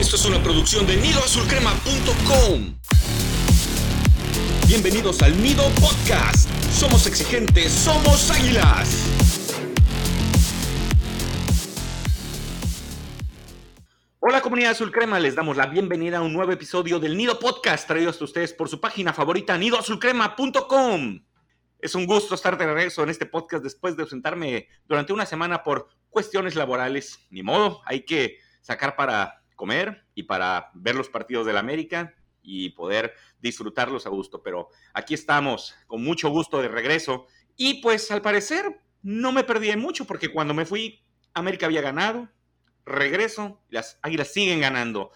Esto es una producción de nidoazulcrema.com. Bienvenidos al Nido Podcast. Somos exigentes, somos águilas. Hola comunidad azul crema, les damos la bienvenida a un nuevo episodio del Nido Podcast traído hasta ustedes por su página favorita nidoazulcrema.com. Es un gusto estar de regreso en este podcast después de ausentarme durante una semana por cuestiones laborales. Ni modo, hay que sacar para comer y para ver los partidos del América y poder disfrutarlos a gusto. Pero aquí estamos, con mucho gusto de regreso. Y pues al parecer no me perdí mucho porque cuando me fui, América había ganado. Regreso, las Águilas siguen ganando.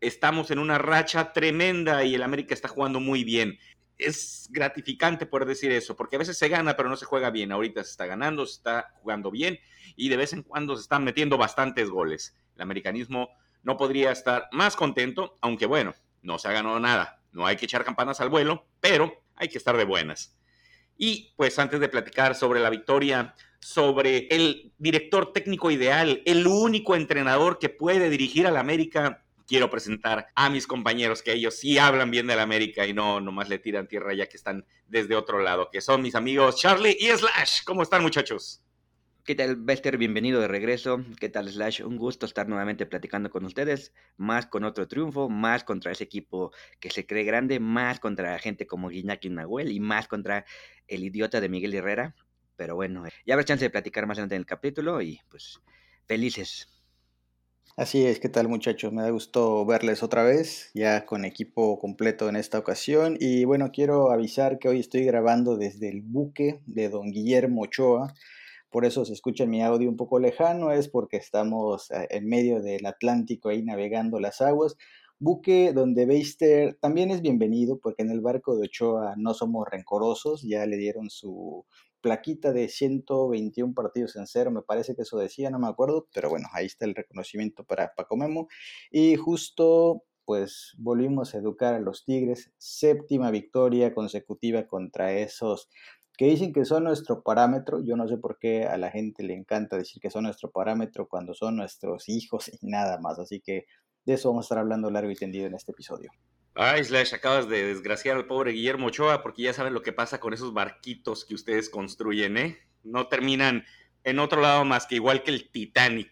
Estamos en una racha tremenda y el América está jugando muy bien es gratificante poder decir eso, porque a veces se gana, pero no se juega bien. Ahorita se está ganando, se está jugando bien y de vez en cuando se están metiendo bastantes goles. El americanismo no podría estar más contento, aunque bueno, no se ha ganado nada. No hay que echar campanas al vuelo, pero hay que estar de buenas. Y pues antes de platicar sobre la victoria, sobre el director técnico ideal, el único entrenador que puede dirigir al América quiero presentar a mis compañeros que ellos sí hablan bien de la América y no nomás le tiran tierra ya que están desde otro lado, que son mis amigos Charlie y Slash. ¿Cómo están muchachos? ¿Qué tal, Bester? Bienvenido de regreso. ¿Qué tal, Slash? Un gusto estar nuevamente platicando con ustedes, más con otro triunfo, más contra ese equipo que se cree grande, más contra gente como Guiñaki Nahuel y más contra el idiota de Miguel Herrera. Pero bueno, ya habrá chance de platicar más adelante en el capítulo y pues felices. Así es, ¿qué tal muchachos? Me da gusto verles otra vez, ya con equipo completo en esta ocasión. Y bueno, quiero avisar que hoy estoy grabando desde el buque de don Guillermo Ochoa. Por eso se escucha mi audio un poco lejano, es porque estamos eh, en medio del Atlántico ahí navegando las aguas. Buque donde Beister también es bienvenido, porque en el barco de Ochoa no somos rencorosos, ya le dieron su plaquita de 121 partidos en cero, me parece que eso decía, no me acuerdo, pero bueno, ahí está el reconocimiento para Paco Memo. Y justo pues volvimos a educar a los Tigres, séptima victoria consecutiva contra esos que dicen que son nuestro parámetro. Yo no sé por qué a la gente le encanta decir que son nuestro parámetro cuando son nuestros hijos y nada más. Así que de eso vamos a estar hablando largo y tendido en este episodio. Ay, Slash, acabas de desgraciar al pobre Guillermo Ochoa porque ya saben lo que pasa con esos barquitos que ustedes construyen, ¿eh? No terminan en otro lado más que igual que el Titanic.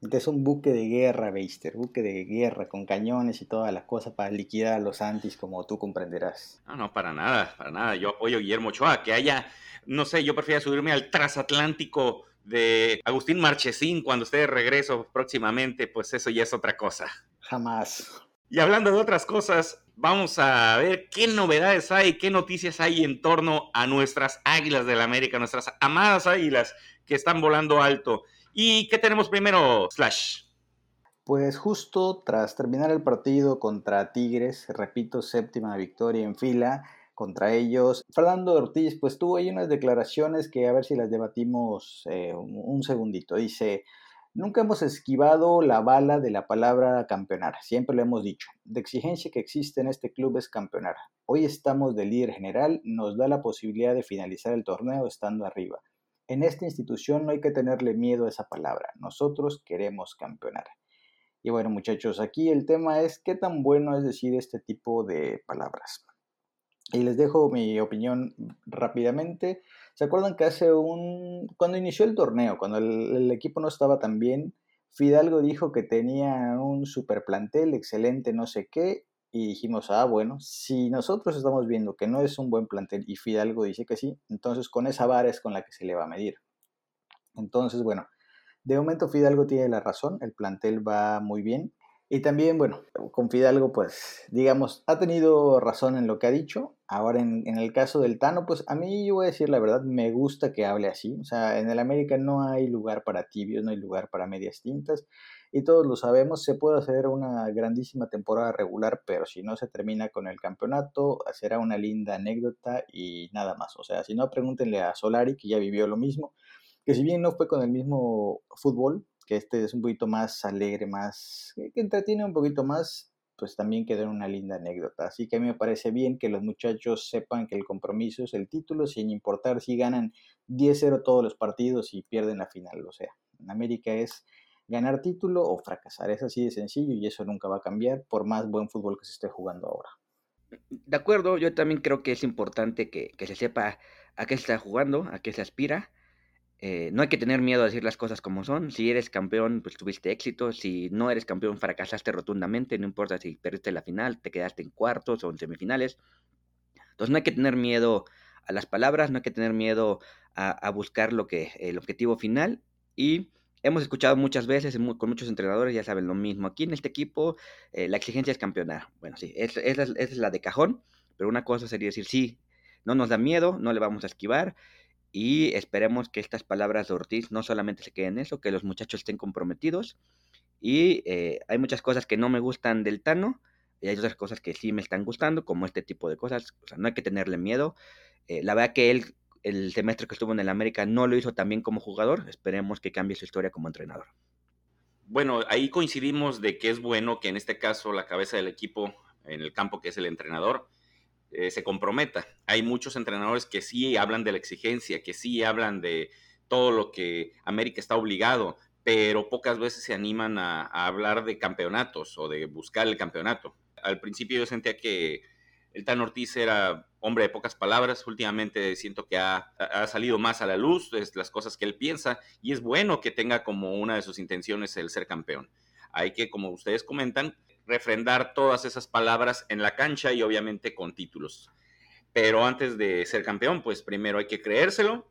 Es un buque de guerra, Beister, buque de guerra con cañones y todas las cosas para liquidar a los antis, como tú comprenderás. No, no, para nada, para nada. Yo apoyo a Guillermo Ochoa, que haya, no sé, yo prefiero subirme al transatlántico de Agustín Marchesín cuando esté de regreso próximamente, pues eso ya es otra cosa. Jamás. Y hablando de otras cosas, vamos a ver qué novedades hay, qué noticias hay en torno a nuestras águilas de la América, nuestras amadas águilas que están volando alto. ¿Y qué tenemos primero, Slash? Pues justo tras terminar el partido contra Tigres, repito, séptima victoria en fila contra ellos, Fernando Ortiz pues tuvo ahí unas declaraciones que a ver si las debatimos eh, un segundito. Dice, Nunca hemos esquivado la bala de la palabra campeonar, siempre lo hemos dicho. La exigencia que existe en este club es campeonar. Hoy estamos de líder general, nos da la posibilidad de finalizar el torneo estando arriba. En esta institución no hay que tenerle miedo a esa palabra, nosotros queremos campeonar. Y bueno muchachos, aquí el tema es qué tan bueno es decir este tipo de palabras. Y les dejo mi opinión rápidamente. ¿Se acuerdan que hace un... cuando inició el torneo, cuando el, equipo no estaba tan bien, Fidalgo dijo que tenía un super plantel, excelente, no sé qué, y dijimos, ah, bueno, si nosotros estamos viendo que no es un buen plantel y Fidalgo dice que sí, entonces con esa vara es con la que se le va a medir. Entonces, bueno, de momento Fidalgo tiene la razón, el plantel va muy bien. Y también, bueno, con Fidalgo, pues, digamos, ha tenido razón en lo que ha dicho. Ahora, en, el caso del Tano, pues, a mí, yo voy a decir la verdad, me gusta que hable así. O sea, en el América no hay lugar para tibios, no hay lugar para medias tintas. Y todos lo sabemos, se puede hacer una grandísima temporada regular, pero si no se termina con el campeonato, será una linda anécdota y nada más. O sea, si no, pregúntenle a Solari, que ya vivió lo mismo, que si bien no fue con el mismo fútbol, que este es un poquito más alegre, más que entretiene un poquito más, pues también quedó una linda anécdota. Así que a mí me parece bien que los muchachos sepan que el compromiso es el título, sin importar si ganan 10-0 todos los partidos y pierden la final. O sea, en América es ganar título o fracasar. Es así de sencillo y eso nunca va a cambiar por más buen fútbol que se esté jugando ahora. De acuerdo, yo también creo que es importante que, se sepa a qué se está jugando, a qué se aspira. Eh, no hay que tener miedo a decir las cosas como son. Si eres campeón, pues tuviste éxito. Si no eres campeón, fracasaste rotundamente. No importa si perdiste la final, te quedaste en cuartos o en semifinales. Entonces no hay que tener miedo a las palabras, no hay que tener miedo a, buscar lo que, el objetivo final. Y hemos escuchado muchas veces con muchos entrenadores, ya saben lo mismo. Aquí en este equipo eh, la exigencia es campeonar. Bueno, sí, esa es, la de cajón, pero una cosa sería decir, sí, no nos da miedo, no le vamos a esquivar y esperemos que estas palabras de Ortiz no solamente se queden en eso, que los muchachos estén comprometidos. Y eh, hay muchas cosas que no me gustan del Tano y hay otras cosas que sí me están gustando, como este tipo de cosas. O sea, no hay que tenerle miedo. Eh, la verdad que él el semestre que estuvo en el América no lo hizo tan bien como jugador. Esperemos que cambie su historia como entrenador. Bueno, ahí coincidimos de que es bueno que en este caso la cabeza del equipo en el campo, que es el entrenador, eh, se comprometa. Hay muchos entrenadores que sí hablan de la exigencia, que sí hablan de todo lo que América está obligado, pero pocas veces se animan a hablar de campeonatos o de buscar el campeonato. Al principio yo sentía que el Tan Ortiz era hombre de pocas palabras. Últimamente siento que ha, salido más a la luz las cosas que él piensa y es bueno que tenga como una de sus intenciones el ser campeón. Hay que, como ustedes comentan, refrendar todas esas palabras en la cancha y obviamente con títulos. Pero antes de ser campeón, pues primero hay que creérselo.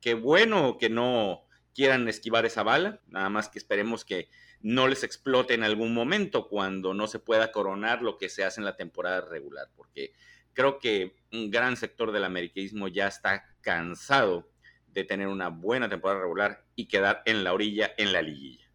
Qué bueno que no quieran esquivar esa bala, nada más que esperemos que no les explote en algún momento cuando no se pueda coronar lo que se hace en la temporada regular, porque creo que un gran sector del americanismo ya está cansado de tener una buena temporada regular y quedar en la orilla en la liguilla.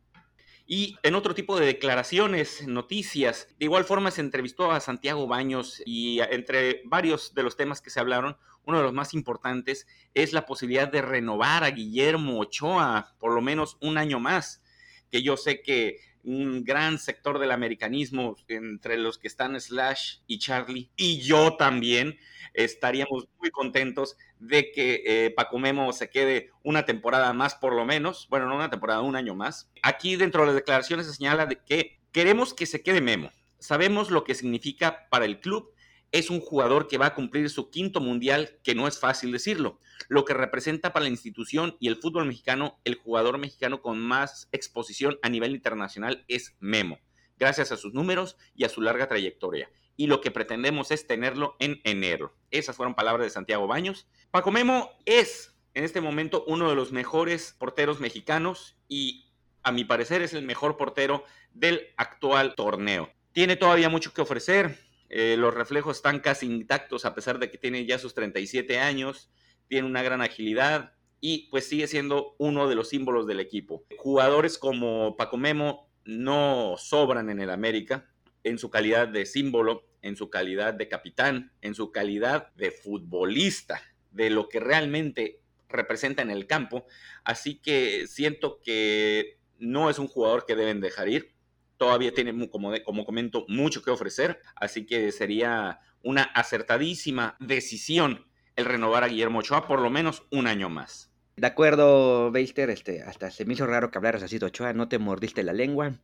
Y en otro tipo de declaraciones, noticias, de igual forma se entrevistó a Santiago Baños y entre varios de los temas que se hablaron, uno de los más importantes es la posibilidad de renovar a Guillermo Ochoa por lo menos un año más que yo sé que un gran sector del americanismo, entre los que están Slash y Charlie, y yo también, estaríamos muy contentos de que eh, Paco Memo se quede una temporada más por lo menos, bueno, no una temporada, un año más. Aquí dentro de las declaraciones se señala de que queremos que se quede Memo. Sabemos lo que significa para el club es un jugador que va a cumplir su quinto mundial, que no es fácil decirlo, lo que representa para la institución y el fútbol mexicano, el jugador mexicano con más exposición a nivel internacional es Memo, gracias a sus números y a su larga trayectoria. Y lo que pretendemos es tenerlo en enero. Esas fueron palabras de Santiago Baños. Paco Memo es en este momento uno de los mejores porteros mexicanos y a mi parecer es el mejor portero del actual torneo. Tiene todavía mucho que ofrecer, eh, los reflejos están casi intactos a pesar de que tiene ya sus 37 años, tiene una gran agilidad y pues sigue siendo uno de los símbolos del equipo. Jugadores como Paco Memo no sobran en el América en su calidad de símbolo, en su calidad de capitán, en su calidad de futbolista, de lo que realmente representa en el campo. Así que siento que no es un jugador que deben dejar ir todavía tiene, como, comento, mucho que ofrecer, así que sería una acertadísima decisión el renovar a Guillermo Ochoa por lo menos un año más. De acuerdo, Beister, este, hasta se me hizo raro que hablaras así de Ochoa, no te mordiste la lengua.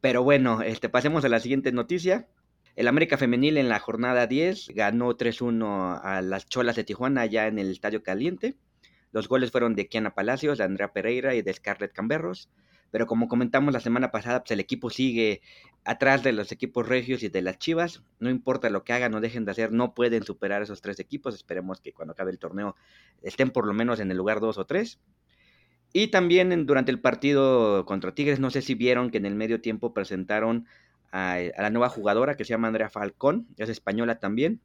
Pero bueno, este, pasemos a la siguiente noticia. El América Femenil en la jornada 10 ganó 3-1 a las Cholas de Tijuana ya en el Estadio Caliente. Los goles fueron de Kiana Palacios, de Andrea Pereira y de Scarlett Camberros pero como comentamos la semana pasada, pues el equipo sigue atrás de los equipos regios y de las Chivas. No importa lo que hagan o dejen de hacer, no pueden superar esos tres equipos. Esperemos que cuando acabe el torneo estén por lo menos en el lugar dos o tres. Y también durante el partido contra Tigres, no sé si vieron que en el medio tiempo presentaron a, a la nueva jugadora que se llama Andrea Falcón, es española también,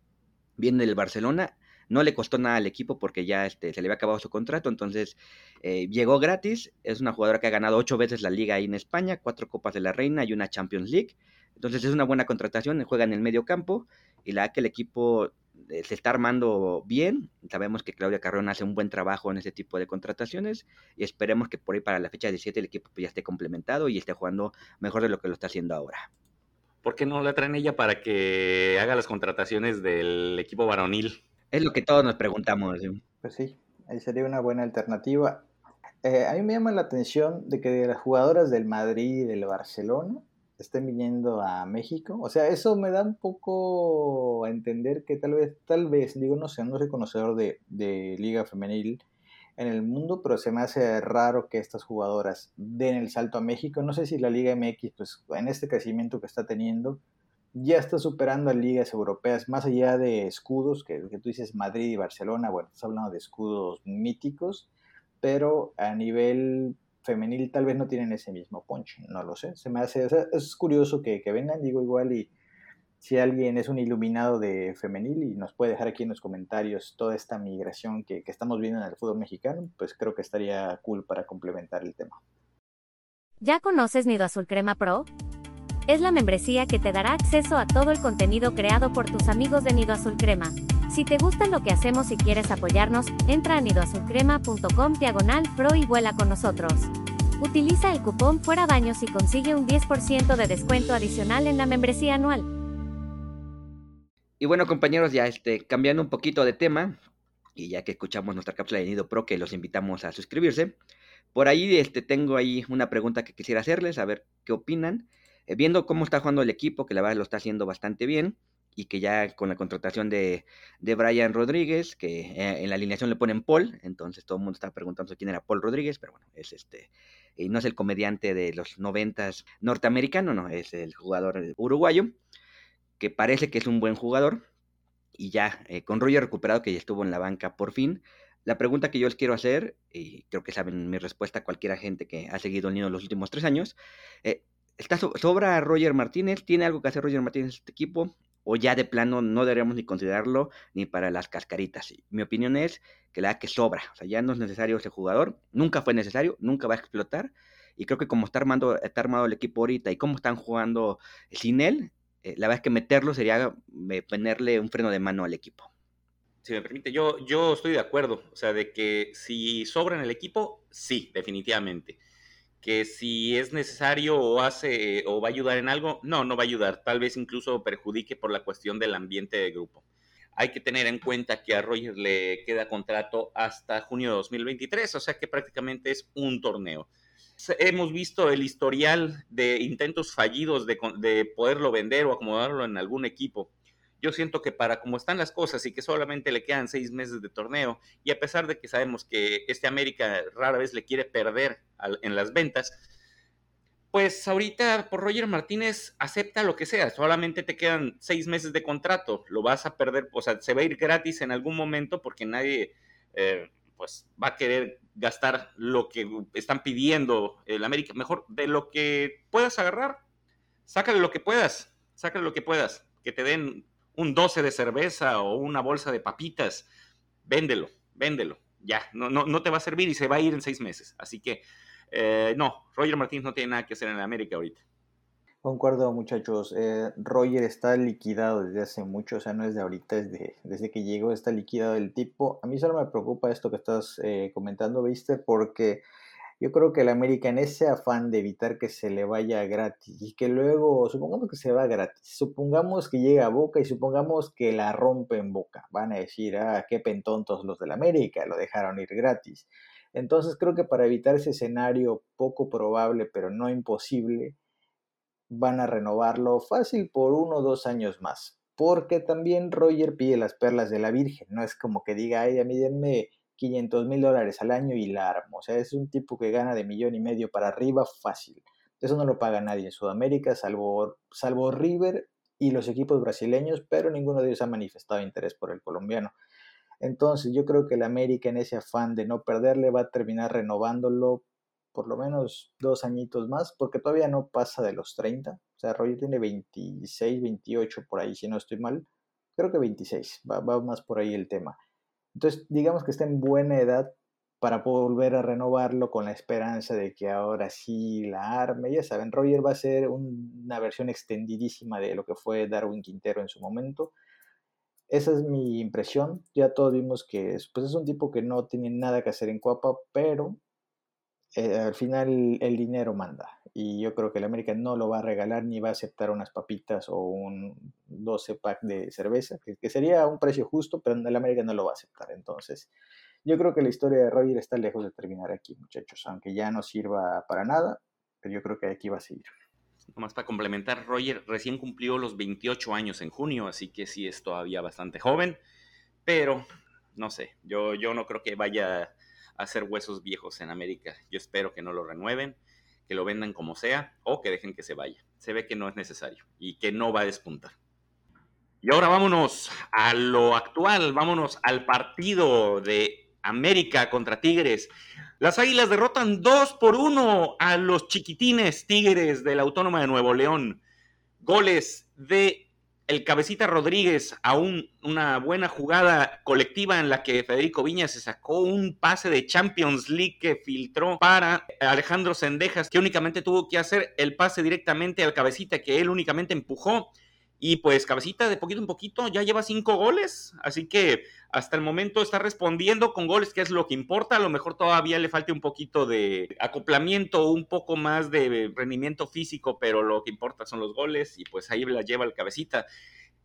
viene del Barcelona no le costó nada al equipo porque ya este, se le había acabado su contrato, entonces eh, llegó gratis. Es una jugadora que ha ganado ocho veces la liga ahí en España, cuatro Copas de la Reina y una Champions League. Entonces es una buena contratación, juega en el medio campo y la que el equipo eh, se está armando bien. Sabemos que Claudia Carrón hace un buen trabajo en ese tipo de contrataciones y esperemos que por ahí para la fecha 17 el equipo ya esté complementado y esté jugando mejor de lo que lo está haciendo ahora. ¿Por qué no la traen ella para que haga las contrataciones del equipo varonil? Es lo que todos nos preguntamos. Pues sí, ahí sería una buena alternativa. Eh, a mí me llama la atención de que las jugadoras del Madrid y del Barcelona estén viniendo a México. O sea, eso me da un poco a entender que tal vez, tal vez, digo, no sé, no soy conocedor de, de liga femenil en el mundo, pero se me hace raro que estas jugadoras den el salto a México. No sé si la Liga MX, pues en este crecimiento que está teniendo, ya está superando a ligas europeas, más allá de escudos, que, que tú dices Madrid y Barcelona, bueno, estás hablando de escudos míticos, pero a nivel femenil tal vez no tienen ese mismo punch, no lo sé. Se me hace, es curioso que, que, vengan, digo igual, y si alguien es un iluminado de femenil y nos puede dejar aquí en los comentarios toda esta migración que, que estamos viendo en el fútbol mexicano, pues creo que estaría cool para complementar el tema. ¿Ya conoces Nido Azul Crema Pro? Es la membresía que te dará acceso a todo el contenido creado por tus amigos de Nido Azul Crema. Si te gusta lo que hacemos y quieres apoyarnos, entra a nidoazulcrema.com diagonal pro y vuela con nosotros. Utiliza el cupón Fuera Baños y consigue un 10% de descuento adicional en la membresía anual. Y bueno, compañeros, ya este, cambiando un poquito de tema, y ya que escuchamos nuestra cápsula de Nido Pro, que los invitamos a suscribirse, por ahí este, tengo ahí una pregunta que quisiera hacerles, a ver qué opinan. Eh, viendo cómo está jugando el equipo, que la verdad lo está haciendo bastante bien, y que ya con la contratación de, de Brian Rodríguez, que eh, en la alineación le ponen Paul, entonces todo el mundo está preguntando quién era Paul Rodríguez, pero bueno, es este, y no es el comediante de los noventas norteamericano, no, es el jugador uruguayo, que parece que es un buen jugador, y ya eh, con Roger recuperado, que ya estuvo en la banca por fin, la pregunta que yo les quiero hacer, y creo que saben mi respuesta a cualquier gente que ha seguido el nido los últimos tres años, eh, ¿Está sobra Roger Martínez? ¿Tiene algo que hacer Roger Martínez en este equipo? ¿O ya de plano no deberíamos ni considerarlo ni para las cascaritas? Mi opinión es que la que sobra. O sea, ya no es necesario ese jugador. Nunca fue necesario, nunca va a explotar. Y creo que como está, armando, está armado el equipo ahorita y cómo están jugando sin él, eh, la verdad es que meterlo sería ponerle un freno de mano al equipo. Si me permite, yo, yo estoy de acuerdo. O sea, de que si sobra en el equipo, sí, definitivamente que si es necesario o hace o va a ayudar en algo, no, no va a ayudar, tal vez incluso perjudique por la cuestión del ambiente de grupo. Hay que tener en cuenta que a Roger le queda contrato hasta junio de 2023, o sea que prácticamente es un torneo. Hemos visto el historial de intentos fallidos de, de poderlo vender o acomodarlo en algún equipo yo siento que para como están las cosas y que solamente le quedan seis meses de torneo, y a pesar de que sabemos que este América rara vez le quiere perder en las ventas, pues ahorita por Roger Martínez acepta lo que sea, solamente te quedan seis meses de contrato, lo vas a perder, o sea, se va a ir gratis en algún momento porque nadie eh, pues va a querer gastar lo que están pidiendo el América, mejor de lo que puedas agarrar, sácale lo que puedas, sácale lo que puedas, que te den un 12 de cerveza o una bolsa de papitas, véndelo, véndelo. Ya, no, no, no te va a servir y se va a ir en seis meses. Así que, eh, no, Roger Martínez no tiene nada que hacer en América ahorita. Concuerdo, muchachos. Eh, Roger está liquidado desde hace mucho, o sea, no es de ahorita, es de, desde que llegó está liquidado el tipo. A mí solo me preocupa esto que estás eh, comentando, ¿viste? Porque yo creo que el América en ese afán de evitar que se le vaya gratis y que luego, supongamos que se va gratis, supongamos que llega a Boca y supongamos que la rompe en Boca, van a decir, ah, qué pentontos los del América, lo dejaron ir gratis. Entonces creo que para evitar ese escenario poco probable, pero no imposible, van a renovarlo fácil por uno o dos años más. Porque también Roger pide las perlas de la Virgen, no es como que diga, ay, a mí denme 500 mil dólares al año y la armo. O sea, es un tipo que gana de millón y medio para arriba fácil. Eso no lo paga nadie en Sudamérica, salvo, salvo River y los equipos brasileños, pero ninguno de ellos ha manifestado interés por el colombiano. Entonces yo creo que el América en ese afán de no perderle va a terminar renovándolo por lo menos dos añitos más, porque todavía no pasa de los 30. O sea, Roger tiene 26, 28 por ahí, si no estoy mal. Creo que 26, va, va más por ahí el tema. Entonces, digamos que está en buena edad para volver a renovarlo con la esperanza de que ahora sí la arme. Ya saben, Roger va a ser una versión extendidísima de lo que fue Darwin Quintero en su momento. Esa es mi impresión. Ya todos vimos que es, pues es un tipo que no tiene nada que hacer en Cuapa, pero eh, al final el dinero manda. Y yo creo que el América no lo va a regalar ni va a aceptar unas papitas o un 12 pack de cerveza, que, sería un precio justo, pero el América no lo va a aceptar. Entonces, yo creo que la historia de Roger está lejos de terminar aquí, muchachos, aunque ya no sirva para nada, pero yo creo que aquí va a seguir. Nomás para complementar, Roger recién cumplió los 28 años en junio, así que sí es todavía bastante joven, pero no sé, yo, yo no creo que vaya a hacer huesos viejos en América. Yo espero que no lo renueven, que lo vendan como sea o que dejen que se vaya. Se ve que no es necesario y que no va a despuntar. Y ahora vámonos a lo actual, vámonos al partido de América contra Tigres. Las Águilas derrotan 2 por 1 a los chiquitines Tigres de la Autónoma de Nuevo León. Goles de el cabecita Rodríguez a una buena jugada colectiva en la que Federico Viña se sacó un pase de Champions League que filtró para Alejandro Sendejas, que únicamente tuvo que hacer el pase directamente al cabecita que él únicamente empujó y pues Cabecita de poquito en poquito ya lleva cinco goles, así que hasta el momento está respondiendo con goles, que es lo que importa. A lo mejor todavía le falta un poquito de acoplamiento, un poco más de rendimiento físico, pero lo que importa son los goles y pues ahí la lleva el Cabecita.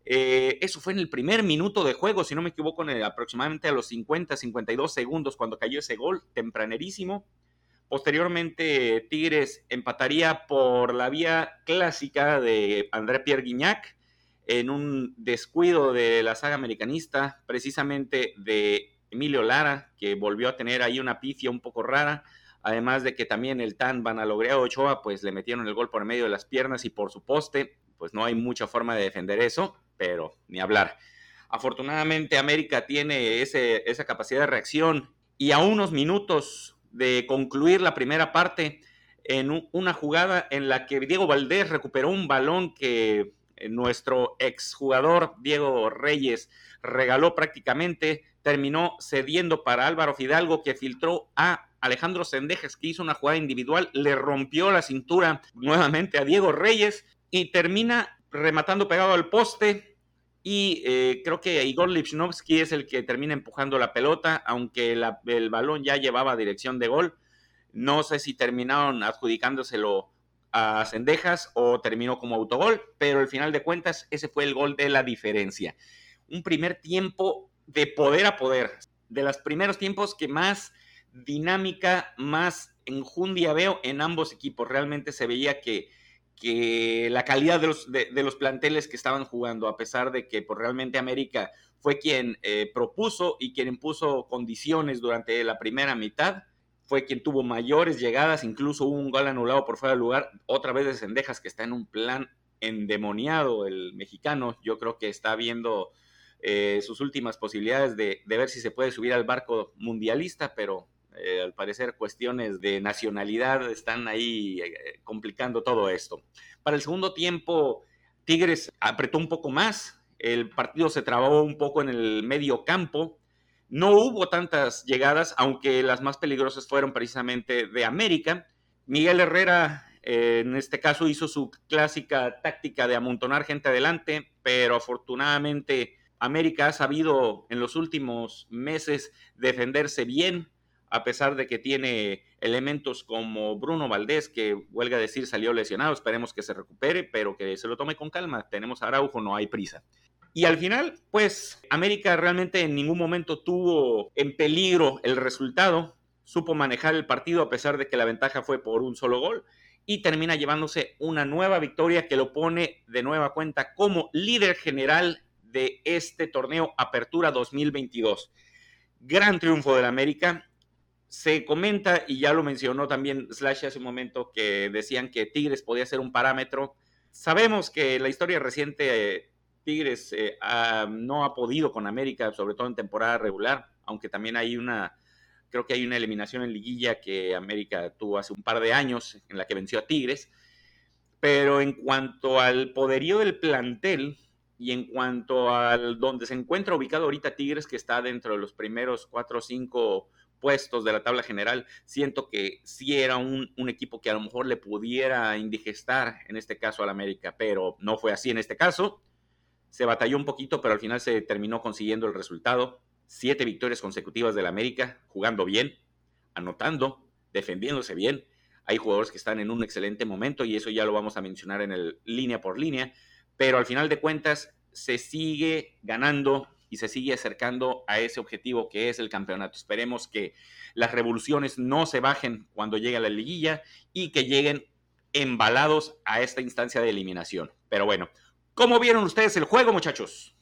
Eh, eso fue en el primer minuto de juego, si no me equivoco, en aproximadamente a los 50, 52 segundos cuando cayó ese gol, tempranerísimo. Posteriormente, Tigres empataría por la vía clásica de André Pierre Guignac en un descuido de la saga americanista, precisamente de Emilio Lara, que volvió a tener ahí una pifia un poco rara, además de que también el Tan Banalogrea Ochoa, pues le metieron el gol por medio de las piernas y por su poste, pues no hay mucha forma de defender eso, pero ni hablar. Afortunadamente América tiene esa capacidad de reacción y a unos minutos de concluir la primera parte en una jugada en la que Diego Valdés recuperó un balón que nuestro exjugador Diego Reyes regaló prácticamente, terminó cediendo para Álvaro Fidalgo que filtró a Alejandro Sendejas que hizo una jugada individual, le rompió la cintura nuevamente a Diego Reyes y termina rematando pegado al poste y eh, creo que Igor Lipsnovsky es el que termina empujando la pelota, aunque el balón ya llevaba dirección de gol. No sé si terminaron adjudicándoselo a Cendejas o terminó como autogol, pero al final de cuentas ese fue el gol de la diferencia. Un primer tiempo de poder a poder, de los primeros tiempos que más dinámica, más enjundia veo en ambos equipos. Realmente se veía que, la calidad de los, de, los, planteles que estaban jugando, a pesar de que por pues, realmente América fue quien eh, propuso y quien impuso condiciones durante la primera mitad, fue quien tuvo mayores llegadas, incluso hubo un gol anulado por fuera de lugar, otra vez de Cendejas que está en un plan endemoniado el mexicano, yo creo que está viendo eh, sus últimas posibilidades de, ver si se puede subir al barco mundialista, pero eh, al parecer cuestiones de nacionalidad están ahí eh, complicando todo esto. Para el segundo tiempo, Tigres apretó un poco más, el partido se trabó un poco en el medio campo, no hubo tantas llegadas, aunque las más peligrosas fueron precisamente de América. Miguel Herrera, eh, en este caso, hizo su clásica táctica de amontonar gente adelante, pero afortunadamente América ha sabido en los últimos meses defenderse bien, a pesar de que tiene elementos como Bruno Valdés, que huelga decir salió lesionado, esperemos que se recupere, pero que se lo tome con calma. Tenemos a Araujo, no hay prisa. Y al final, pues América realmente en ningún momento tuvo en peligro el resultado, supo manejar el partido a pesar de que la ventaja fue por un solo gol y termina llevándose una nueva victoria que lo pone de nueva cuenta como líder general de este torneo Apertura 2022. Gran triunfo del América. Se comenta, y ya lo mencionó también Slash hace un momento, que decían que Tigres podía ser un parámetro. Sabemos que la historia reciente Tigres eh, no ha podido con América, sobre todo en temporada regular, aunque también hay una, creo que hay una eliminación en liguilla que América tuvo hace un par de años en la que venció a Tigres. Pero en cuanto al poderío del plantel y en cuanto al donde se encuentra ubicado ahorita Tigres, que está dentro de los primeros cuatro o cinco puestos de la tabla general, siento que sí era un, un, equipo que a lo mejor le pudiera indigestar en este caso al América, pero no fue así en este caso se batalló un poquito, pero al final se terminó consiguiendo el resultado. Siete victorias consecutivas del América, jugando bien, anotando, defendiéndose bien. Hay jugadores que están en un excelente momento y eso ya lo vamos a mencionar en el línea por línea, pero al final de cuentas se sigue ganando y se sigue acercando a ese objetivo que es el campeonato. Esperemos que las revoluciones no se bajen cuando llegue la liguilla y que lleguen embalados a esta instancia de eliminación. Pero bueno, ¿cómo vieron ustedes el juego, muchachos?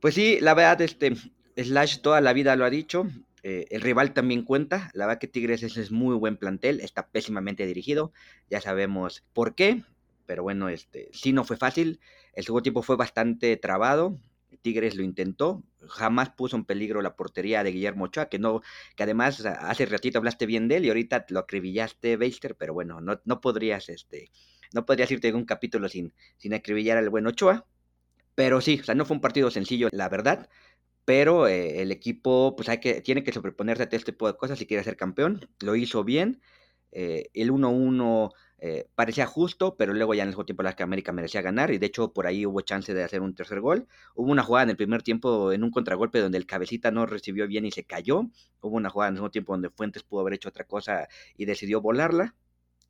Pues sí, la verdad, este, Slash toda la vida lo ha dicho. Eh, el rival también cuenta. La verdad que Tigres es, muy buen plantel, está pésimamente dirigido. Ya sabemos por qué. Pero bueno, este, sí no fue fácil. El segundo tiempo fue bastante trabado. Tigres lo intentó, jamás puso en peligro la portería de Guillermo Ochoa, que no, que además hace ratito hablaste bien de él y ahorita lo acribillaste, Beister, pero bueno, no, no podrías, este, no podrías irte en un capítulo sin, sin acribillar al buen Ochoa. Pero sí, o sea, no fue un partido sencillo, la verdad. Pero eh, el equipo, pues hay que, tiene que sobreponerse a este tipo de cosas si quiere ser campeón. Lo hizo bien. Eh, el 1-1 eh, parecía justo, pero luego ya en el segundo tiempo la América merecía ganar y de hecho por ahí hubo chance de hacer un tercer gol. Hubo una jugada en el primer tiempo en un contragolpe donde el cabecita no recibió bien y se cayó. Hubo una jugada en el segundo tiempo donde Fuentes pudo haber hecho otra cosa y decidió volarla.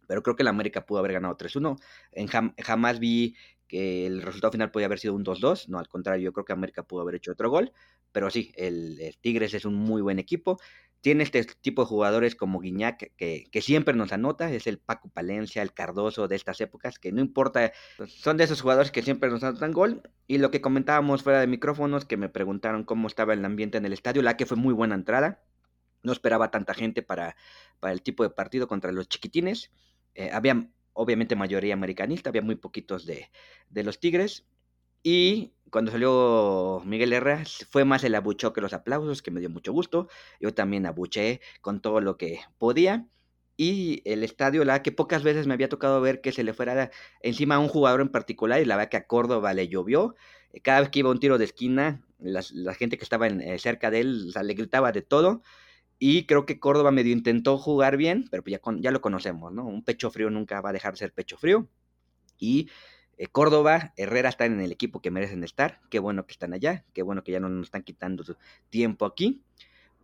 Pero creo que la América pudo haber ganado 3-1. jamás vi que el resultado final podía haber sido un 2-2, no, al contrario, yo creo que América pudo haber hecho otro gol, pero sí, el, Tigres es un muy buen equipo, tiene este tipo de jugadores como Guiñac, que, siempre nos anota, es el Paco Palencia, el Cardoso de estas épocas, que no importa, son de esos jugadores que siempre nos anotan gol. Y lo que comentábamos fuera de micrófonos, que me preguntaron cómo estaba el ambiente en el estadio, la que fue muy buena entrada, no esperaba tanta gente para el tipo de partido contra los chiquitines. Eh, había obviamente mayoría americanista, había muy poquitos de, de los Tigres. Y cuando salió Miguel Herrera, fue más el abucheo que los aplausos, que me dio mucho gusto. Yo también abuché con todo lo que podía. Y el estadio, la que pocas veces me había tocado ver que se le fuera encima a un jugador en particular, y la verdad que a Córdoba le llovió. Cada vez que iba un tiro de esquina, la, gente que estaba en, eh, cerca de él le gritaba de todo. Y creo que Córdoba medio intentó jugar bien, pero pues ya, ya lo conocemos, ¿no? Un pecho frío nunca va a dejar de ser pecho frío. Y eh, Córdoba, Herrera están en el equipo que merecen estar. Qué bueno que están allá, qué bueno que ya no nos están quitando tiempo aquí.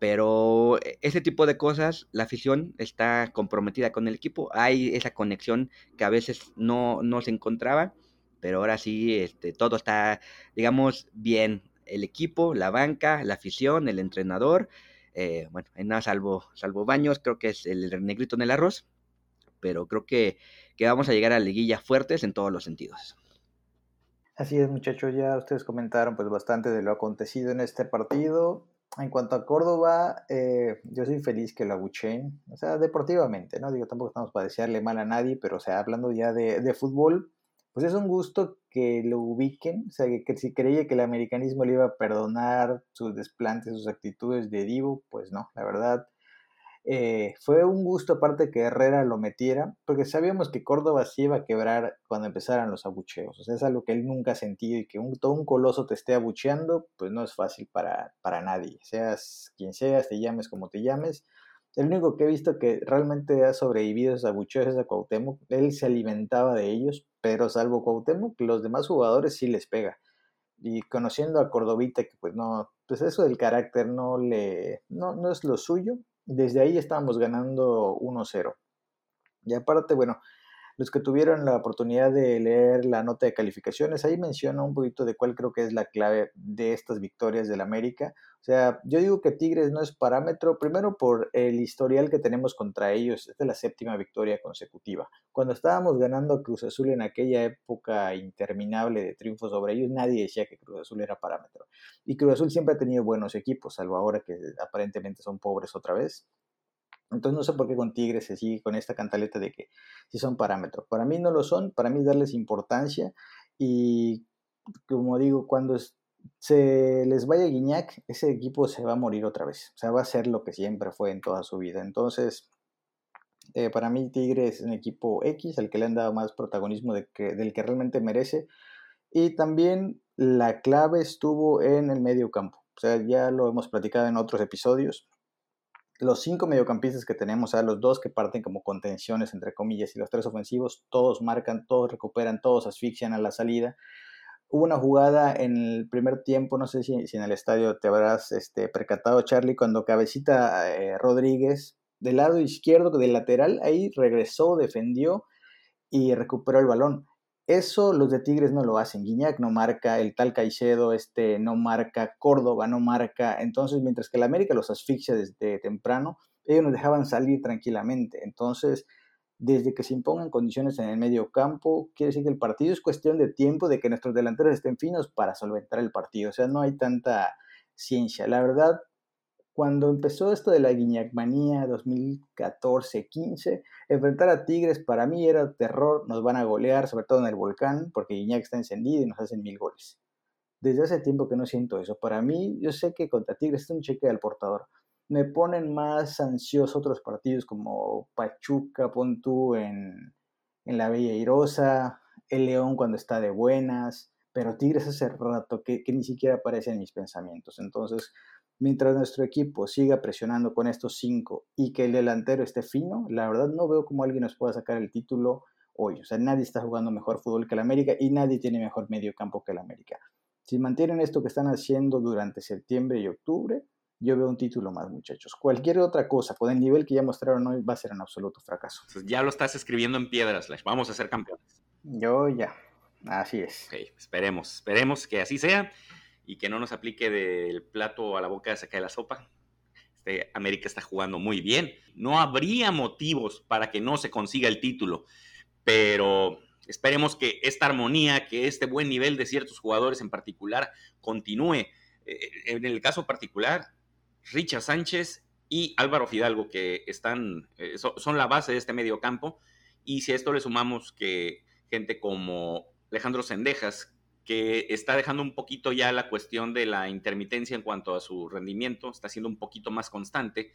Pero eh, ese tipo de cosas, la afición está comprometida con el equipo. Hay esa conexión que a veces no, no se encontraba, pero ahora sí este, todo está, digamos, bien. El equipo, la banca, la afición, el entrenador eh, bueno, en nada salvo, salvo baños, creo que es el negrito en el arroz, pero creo que, que vamos a llegar a liguillas fuertes en todos los sentidos. Así es, muchachos, ya ustedes comentaron pues bastante de lo acontecido en este partido. En cuanto a Córdoba, eh, yo soy feliz que lo abuchen, o sea, deportivamente, ¿no? Digo, tampoco estamos para desearle mal a nadie, pero o sea, hablando ya de, de fútbol, pues es un gusto que lo ubiquen, o sea, que, si creía que el americanismo le iba a perdonar sus desplantes, sus actitudes de divo, pues no, la verdad. Eh, fue un gusto aparte que Herrera lo metiera, porque sabíamos que Córdoba se iba a quebrar cuando empezaran los abucheos. O sea, es algo que él nunca ha sentido y que un, todo un coloso te esté abucheando, pues no es fácil para, para nadie. Seas quien seas, te llames como te llames, el único que he visto que realmente ha sobrevivido a esos es a Cuauhtémoc. Él se alimentaba de ellos, pero salvo Cuauhtémoc, los demás jugadores sí les pega. Y conociendo a Cordovita, que pues no, pues eso del carácter no le, no, no es lo suyo, desde ahí estábamos ganando 1-0. Y aparte, bueno, los que tuvieron la oportunidad de leer la nota de calificaciones, ahí menciona un poquito de cuál creo que es la clave de estas victorias del América. O sea, yo digo que Tigres no es parámetro, primero por el historial que tenemos contra ellos. Esta es la séptima victoria consecutiva. Cuando estábamos ganando Cruz Azul en aquella época interminable de triunfos sobre ellos, nadie decía que Cruz Azul era parámetro. Y Cruz Azul siempre ha tenido buenos equipos, salvo ahora que aparentemente son pobres otra vez. Entonces no sé por qué con Tigres se sigue con esta cantaleta de que si son parámetros. Para mí no lo son, para mí darles importancia y como digo, cuando se les vaya Guiñac, ese equipo se va a morir otra vez. O sea, va a ser lo que siempre fue en toda su vida. Entonces, eh, para mí Tigres es un equipo X, al que le han dado más protagonismo del que realmente merece. Y también la clave estuvo en el medio campo. O sea, ya lo hemos platicado en otros episodios los cinco mediocampistas que tenemos, o sea, los dos que parten como contenciones, entre comillas, y los tres ofensivos, todos marcan, todos recuperan, todos asfixian a la salida. Hubo una jugada en el primer tiempo, no sé si, en el estadio te habrás este, percatado, Charlie, cuando Cabecita eh, Rodríguez, del lado izquierdo, del lateral, ahí regresó, defendió y recuperó el balón. Eso los de Tigres no lo hacen. Guiñac no marca, el tal Caicedo este no marca, Córdoba no marca. Entonces, mientras que el América los asfixia desde temprano, ellos nos dejaban salir tranquilamente. Entonces, desde que se impongan condiciones en el medio campo, quiere decir que el partido es cuestión de tiempo, de que nuestros delanteros estén finos para solventar el partido. O sea, no hay tanta ciencia. La verdad, cuando empezó esto de la Guiñacmanía 2014-15, enfrentar a Tigres para mí era terror, nos van a golear, sobre todo en el volcán, porque Guiñac está encendido y nos hacen mil goles. Desde hace tiempo que no siento eso. Para mí, yo sé que contra Tigres es un cheque al portador. Me ponen más ansioso otros partidos como Pachuca, Pontú en, en la Bella Irosa, el León cuando está de buenas, pero Tigres hace rato que, que ni siquiera aparece en mis pensamientos. Entonces, mientras nuestro equipo siga presionando con estos cinco y que el delantero esté fino, la verdad no veo cómo alguien nos pueda sacar el título hoy. O sea, nadie está jugando mejor fútbol que el América y nadie tiene mejor medio campo que el América. Si mantienen esto que están haciendo durante septiembre y octubre, yo veo un título más, muchachos. Cualquier otra cosa, con el nivel que ya mostraron hoy, va a ser un absoluto fracaso. ya lo estás escribiendo en piedras, Slash. Vamos a ser campeones. Yo ya. Así es. Ok, esperemos, esperemos que así sea y que no nos aplique del plato a la boca se cae la sopa. Este, América está jugando muy bien. No habría motivos para que no se consiga el título, pero esperemos que esta armonía, que este buen nivel de ciertos jugadores en particular continúe. Eh, en el caso particular, Richard Sánchez y Álvaro Fidalgo, que están, eh, son la base de este medio campo. Y si a esto le sumamos que gente como Alejandro Sendejas, que está dejando un poquito ya la cuestión de la intermitencia en cuanto a su rendimiento, está siendo un poquito más constante,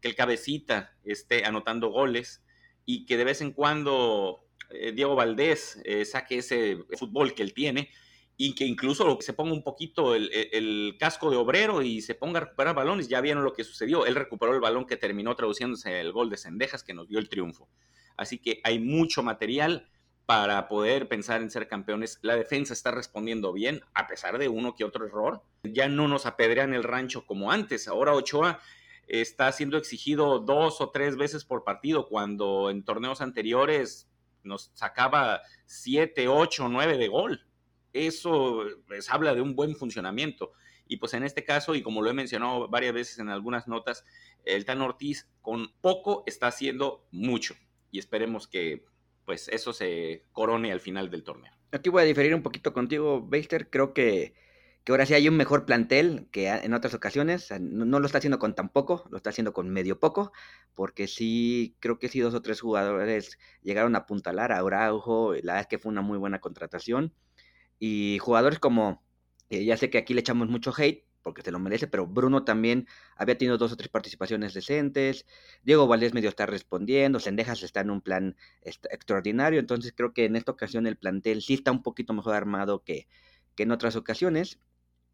que el cabecita esté anotando goles y que de vez en cuando eh, Diego Valdés eh, saque ese fútbol que él tiene y que incluso se ponga un poquito el, el, casco de obrero y se ponga a recuperar balones. Ya vieron lo que sucedió. Él recuperó el balón que terminó traduciéndose el gol de Cendejas que nos dio el triunfo. Así que hay mucho material para poder pensar en ser campeones. La defensa está respondiendo bien, a pesar de uno que otro error. Ya no nos apedrean el rancho como antes. Ahora Ochoa está siendo exigido dos o tres veces por partido, cuando en torneos anteriores nos sacaba siete, ocho, nueve de gol. Eso les habla de un buen funcionamiento. Y pues en este caso, y como lo he mencionado varias veces en algunas notas, el Tan Ortiz con poco está haciendo mucho. Y esperemos que pues eso se corone al final del torneo. Aquí voy a diferir un poquito contigo, Beister. Creo que, que ahora sí hay un mejor plantel que en otras ocasiones. No, lo está haciendo con tan poco, lo está haciendo con medio poco, porque sí, creo que sí dos o tres jugadores llegaron a apuntalar a Araujo, la verdad es que fue una muy buena contratación. Y jugadores como, ya sé que aquí le echamos mucho hate, porque se lo merece, pero Bruno también había tenido dos o tres participaciones decentes, Diego Valdés medio está respondiendo, Sendejas está en un plan extraordinario, entonces creo que en esta ocasión el plantel sí está un poquito mejor armado que, que en otras ocasiones.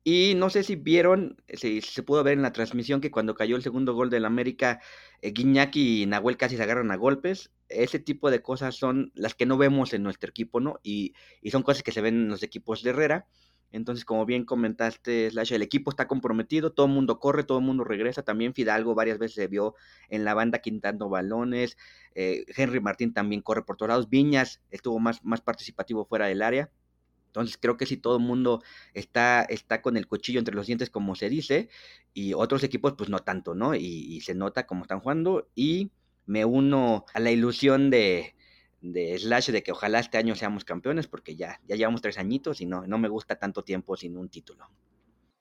Y no sé si vieron, si se pudo ver en la transmisión que cuando cayó el segundo gol del América, eh, Guiñac y Nahuel casi se agarran a golpes. Ese tipo de cosas son las que no vemos en nuestro equipo, ¿no? Y, y son cosas que se ven en los equipos de Herrera. Entonces, como bien comentaste, Slash, el equipo está comprometido, todo el mundo corre, todo el mundo regresa. También Fidalgo varias veces se vio en la banda quintando balones. Eh, Henry Martín también corre por todos lados. Viñas estuvo más, más participativo fuera del área. Entonces creo que si todo el mundo está, está con el cuchillo entre los dientes, como se dice, y otros equipos, pues no tanto, ¿no? y se nota cómo están jugando. Y me uno a la ilusión de, de Slash de que ojalá este año seamos campeones porque ya, ya llevamos tres añitos y no, no me gusta tanto tiempo sin un título.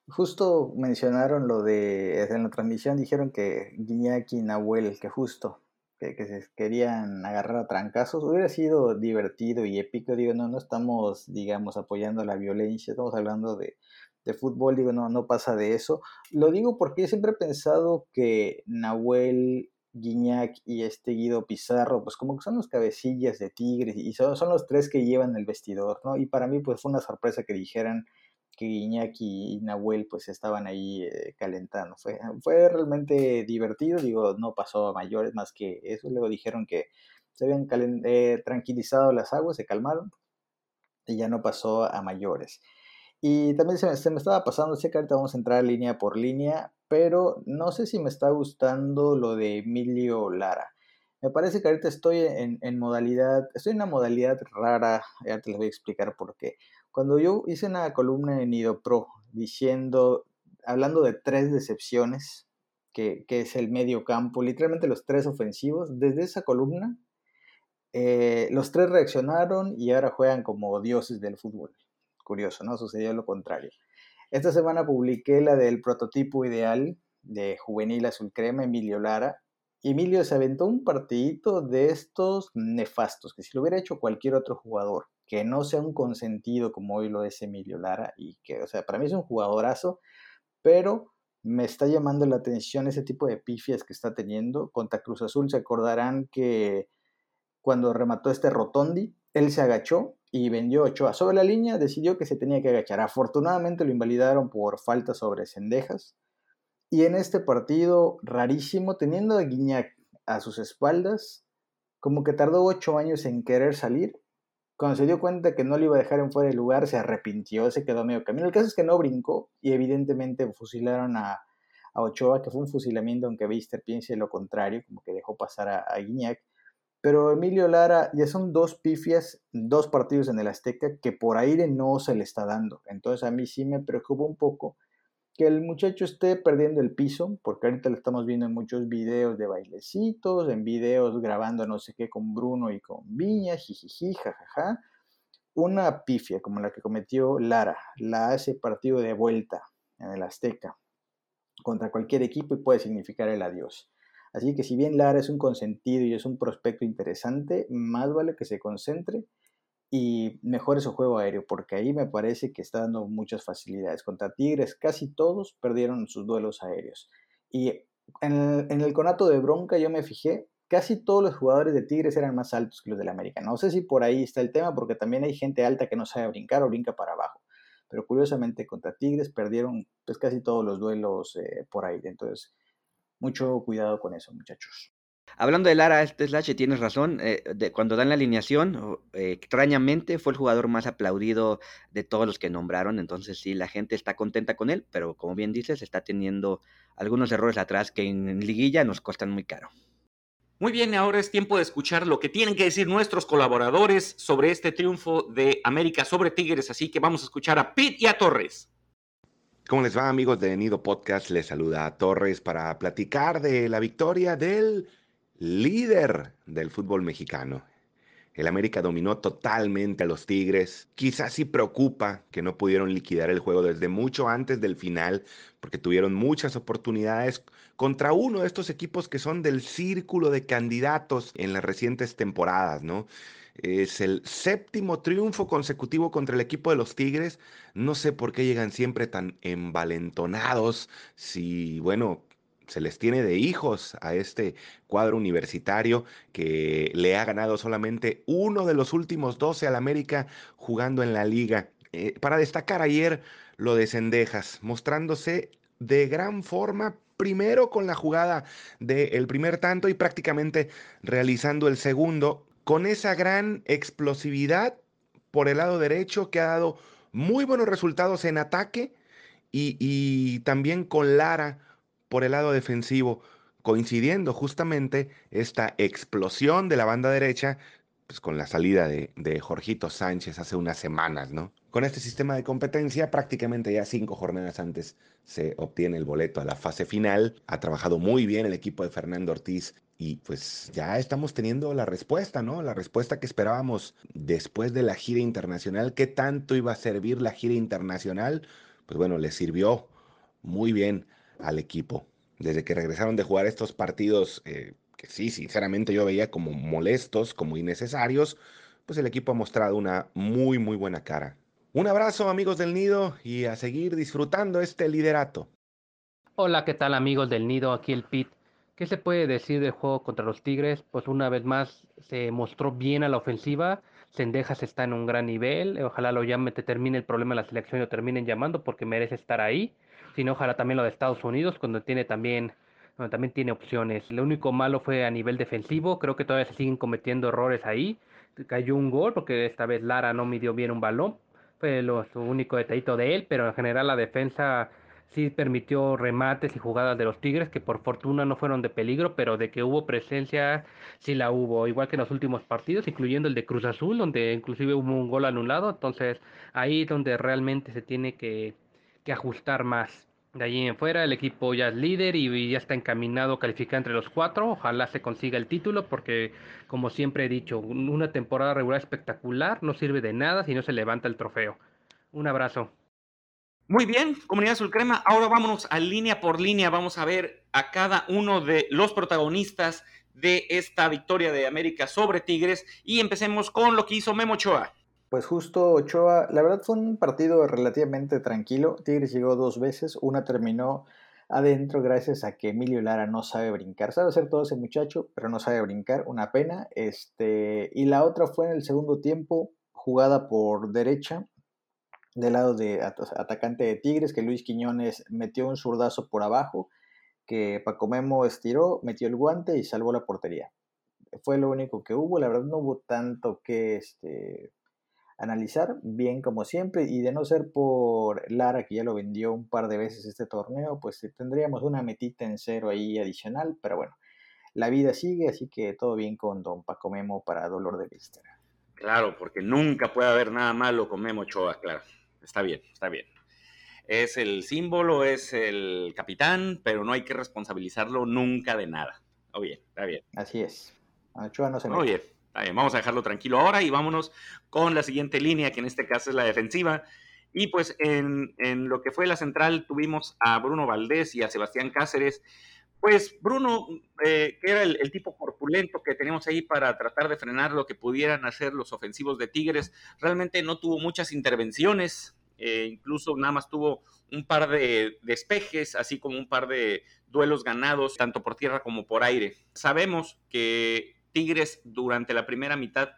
Justo mencionaron lo de, en la transmisión dijeron que Guiñac y Nahuel, que justo, que, que, se querían agarrar a trancazos, hubiera sido divertido y épico, digo, no, no estamos, digamos, apoyando la violencia, estamos hablando de, de fútbol, digo, no, no pasa de eso. Lo digo porque yo siempre he pensado que Nahuel Guiñac y este Guido Pizarro, pues como que son los cabecillas de Tigres y son, son los tres que llevan el vestidor, ¿no? Y para mí pues fue una sorpresa que dijeran que Guiñac y Nahuel pues estaban ahí eh, calentando. Fue, fue realmente divertido, digo, no pasó a mayores más que eso. Luego dijeron que se habían eh, tranquilizado las aguas, se calmaron y ya no pasó a mayores. Y también se me, se me, estaba pasando, sé que ahorita vamos a entrar línea por línea, pero no sé si me está gustando lo de Emilio Lara. Me parece que ahorita estoy en, modalidad, estoy en una modalidad rara, ya te les voy a explicar por qué. Cuando yo hice una columna en Pro diciendo, hablando de tres decepciones, que, que, es el medio campo, literalmente los tres ofensivos, desde esa columna, eh, los tres reaccionaron y ahora juegan como dioses del fútbol. Curioso, ¿no? Sucedió lo contrario. Esta semana publiqué la del prototipo ideal de Juvenil Azul Crema, Emilio Lara. Emilio se aventó un partidito de estos nefastos, que si lo hubiera hecho cualquier otro jugador, que no sea un consentido como hoy lo es Emilio Lara, y que, o sea, para mí es un jugadorazo, pero me está llamando la atención ese tipo de pifias que está teniendo. Contra Cruz Azul se acordarán que cuando remató este Rotondi, él se agachó y vendió Ochoa. Sobre la línea decidió que se tenía que agachar. Afortunadamente lo invalidaron por falta sobre cendejas. Y en este partido rarísimo, teniendo a Guiñac a sus espaldas, como que tardó ocho años en querer salir. Cuando se dio cuenta que no le iba a dejar en fuera de lugar, se arrepintió, se quedó medio camino. El caso es que no brincó y evidentemente fusilaron a, Ochoa, que fue un fusilamiento, aunque Bister piense lo contrario, como que dejó pasar a, a Guiñac. Pero Emilio Lara ya son dos pifias, dos partidos en el Azteca que por aire no se le está dando. Entonces a mí sí me preocupa un poco que el muchacho esté perdiendo el piso, porque ahorita lo estamos viendo en muchos videos de bailecitos, en videos grabando no sé qué con Bruno y con Viña, jijiji, jajaja. Una pifia como la que cometió Lara, la hace partido de vuelta en el Azteca contra cualquier equipo y puede significar el adiós. Así que si bien Lara es un consentido y es un prospecto interesante, más vale que se concentre y mejore su juego aéreo, porque ahí me parece que está dando muchas facilidades. Contra Tigres casi todos perdieron sus duelos aéreos. Y en el, conato de bronca yo me fijé, casi todos los jugadores de Tigres eran más altos que los del América. No sé si por ahí está el tema, porque también hay gente alta que no sabe brincar o brinca para abajo. Pero curiosamente contra Tigres perdieron pues casi todos los duelos eh, por ahí. Entonces, mucho cuidado con eso, muchachos. Hablando de Lara este Slash, tienes razón. Eh, de, cuando dan la alineación, eh, extrañamente fue el jugador más aplaudido de todos los que nombraron. Entonces, sí, la gente está contenta con él, pero como bien dices, está teniendo algunos errores atrás que en, liguilla nos costan muy caro. Muy bien, ahora es tiempo de escuchar lo que tienen que decir nuestros colaboradores sobre este triunfo de América sobre Tigres. Así que vamos a escuchar a Pete y a Torres. ¿Cómo les va amigos de Nido Podcast? Les saluda a Torres para platicar de la victoria del líder del fútbol mexicano. El América dominó totalmente a los Tigres. Quizás sí preocupa que no pudieron liquidar el juego desde mucho antes del final, porque tuvieron muchas oportunidades contra uno de estos equipos que son del círculo de candidatos en las recientes temporadas, ¿no? Es el séptimo triunfo consecutivo contra el equipo de los Tigres. No sé por qué llegan siempre tan envalentonados. Si, bueno, se les tiene de hijos a este cuadro universitario que le ha ganado solamente uno de los últimos 12 al América jugando en la liga. Eh, para destacar ayer lo de Cendejas, mostrándose de gran forma, primero con la jugada del primer tanto y prácticamente realizando el segundo con esa gran explosividad por el lado derecho que ha dado muy buenos resultados en ataque y, también con Lara por el lado defensivo, coincidiendo justamente esta explosión de la banda derecha pues con la salida de, de Jorgito Sánchez hace unas semanas, ¿no? Con este sistema de competencia, prácticamente ya cinco jornadas antes se obtiene el boleto a la fase final. Ha trabajado muy bien el equipo de Fernando Ortiz y pues ya estamos teniendo la respuesta, ¿no? La respuesta que esperábamos después de la gira internacional. ¿Qué tanto iba a servir la gira internacional? Pues bueno, le sirvió muy bien al equipo. Desde que regresaron de jugar estos partidos, eh, que sí, sinceramente yo veía como molestos, como innecesarios, pues el equipo ha mostrado una muy, muy buena cara. Un abrazo amigos del Nido y a seguir disfrutando este liderato. Hola, ¿qué tal amigos del Nido? Aquí el Pit. ¿Qué se puede decir del juego contra los Tigres? Pues una vez más se mostró bien a la ofensiva. Sendejas está en un gran nivel. Ojalá lo llame, te termine el problema de la selección y lo terminen llamando porque merece estar ahí. Sino ojalá también lo de Estados Unidos, cuando tiene también, también tiene opciones. Lo único malo fue a nivel defensivo. Creo que todavía se siguen cometiendo errores ahí. Cayó un gol porque esta vez Lara no midió bien un balón. Fue lo, su único detallito de él, pero en general la defensa sí permitió remates y jugadas de los Tigres que por fortuna no fueron de peligro, pero de que hubo presencia sí la hubo, igual que en los últimos partidos, incluyendo el de Cruz Azul, donde inclusive hubo un gol anulado, entonces ahí es donde realmente se tiene que, que ajustar más. De allí en fuera el equipo ya es líder y ya está encaminado a calificar entre los cuatro. Ojalá se consiga el título porque, como siempre he dicho, una temporada regular espectacular no sirve de nada si no se levanta el trofeo. Un abrazo. Muy bien, comunidad Sulcrema. Ahora vámonos a línea por línea. Vamos a ver a cada uno de los protagonistas de esta victoria de América sobre Tigres y empecemos con lo que hizo Memo Ochoa. Pues justo Ochoa, la verdad fue un partido relativamente tranquilo. Tigres llegó dos veces, una terminó adentro gracias a que Emilio Lara no sabe brincar. Sabe hacer todo ese muchacho, pero no sabe brincar, una pena. Este, y la otra fue en el segundo tiempo, jugada por derecha, del lado de atacante de Tigres, que Luis Quiñones metió un zurdazo por abajo, que Paco Memo estiró, metió el guante y salvó la portería. Fue lo único que hubo, la verdad no hubo tanto que este, analizar bien como siempre y de no ser por Lara que ya lo vendió un par de veces este torneo, pues eh, tendríamos una metita en cero ahí adicional, pero bueno, la vida sigue, así que todo bien con Don Paco Memo para dolor de vista. Claro, porque nunca puede haber nada malo con Memo Choa, claro. Está bien, está bien. Es el símbolo, es el capitán, pero no hay que responsabilizarlo nunca de nada. Oye, está bien. Así es. Ochoa no se mete. Oye, vamos a dejarlo tranquilo ahora y vámonos con la siguiente línea, que en este caso es la defensiva. Y pues en, lo que fue la central tuvimos a Bruno Valdés y a Sebastián Cáceres. Pues Bruno, eh, que era el, tipo corpulento que teníamos ahí para tratar de frenar lo que pudieran hacer los ofensivos de Tigres, realmente no tuvo muchas intervenciones, eh, incluso nada más tuvo un par de despejes, así como un par de duelos ganados, tanto por tierra como por aire. Sabemos que Tigres durante la primera mitad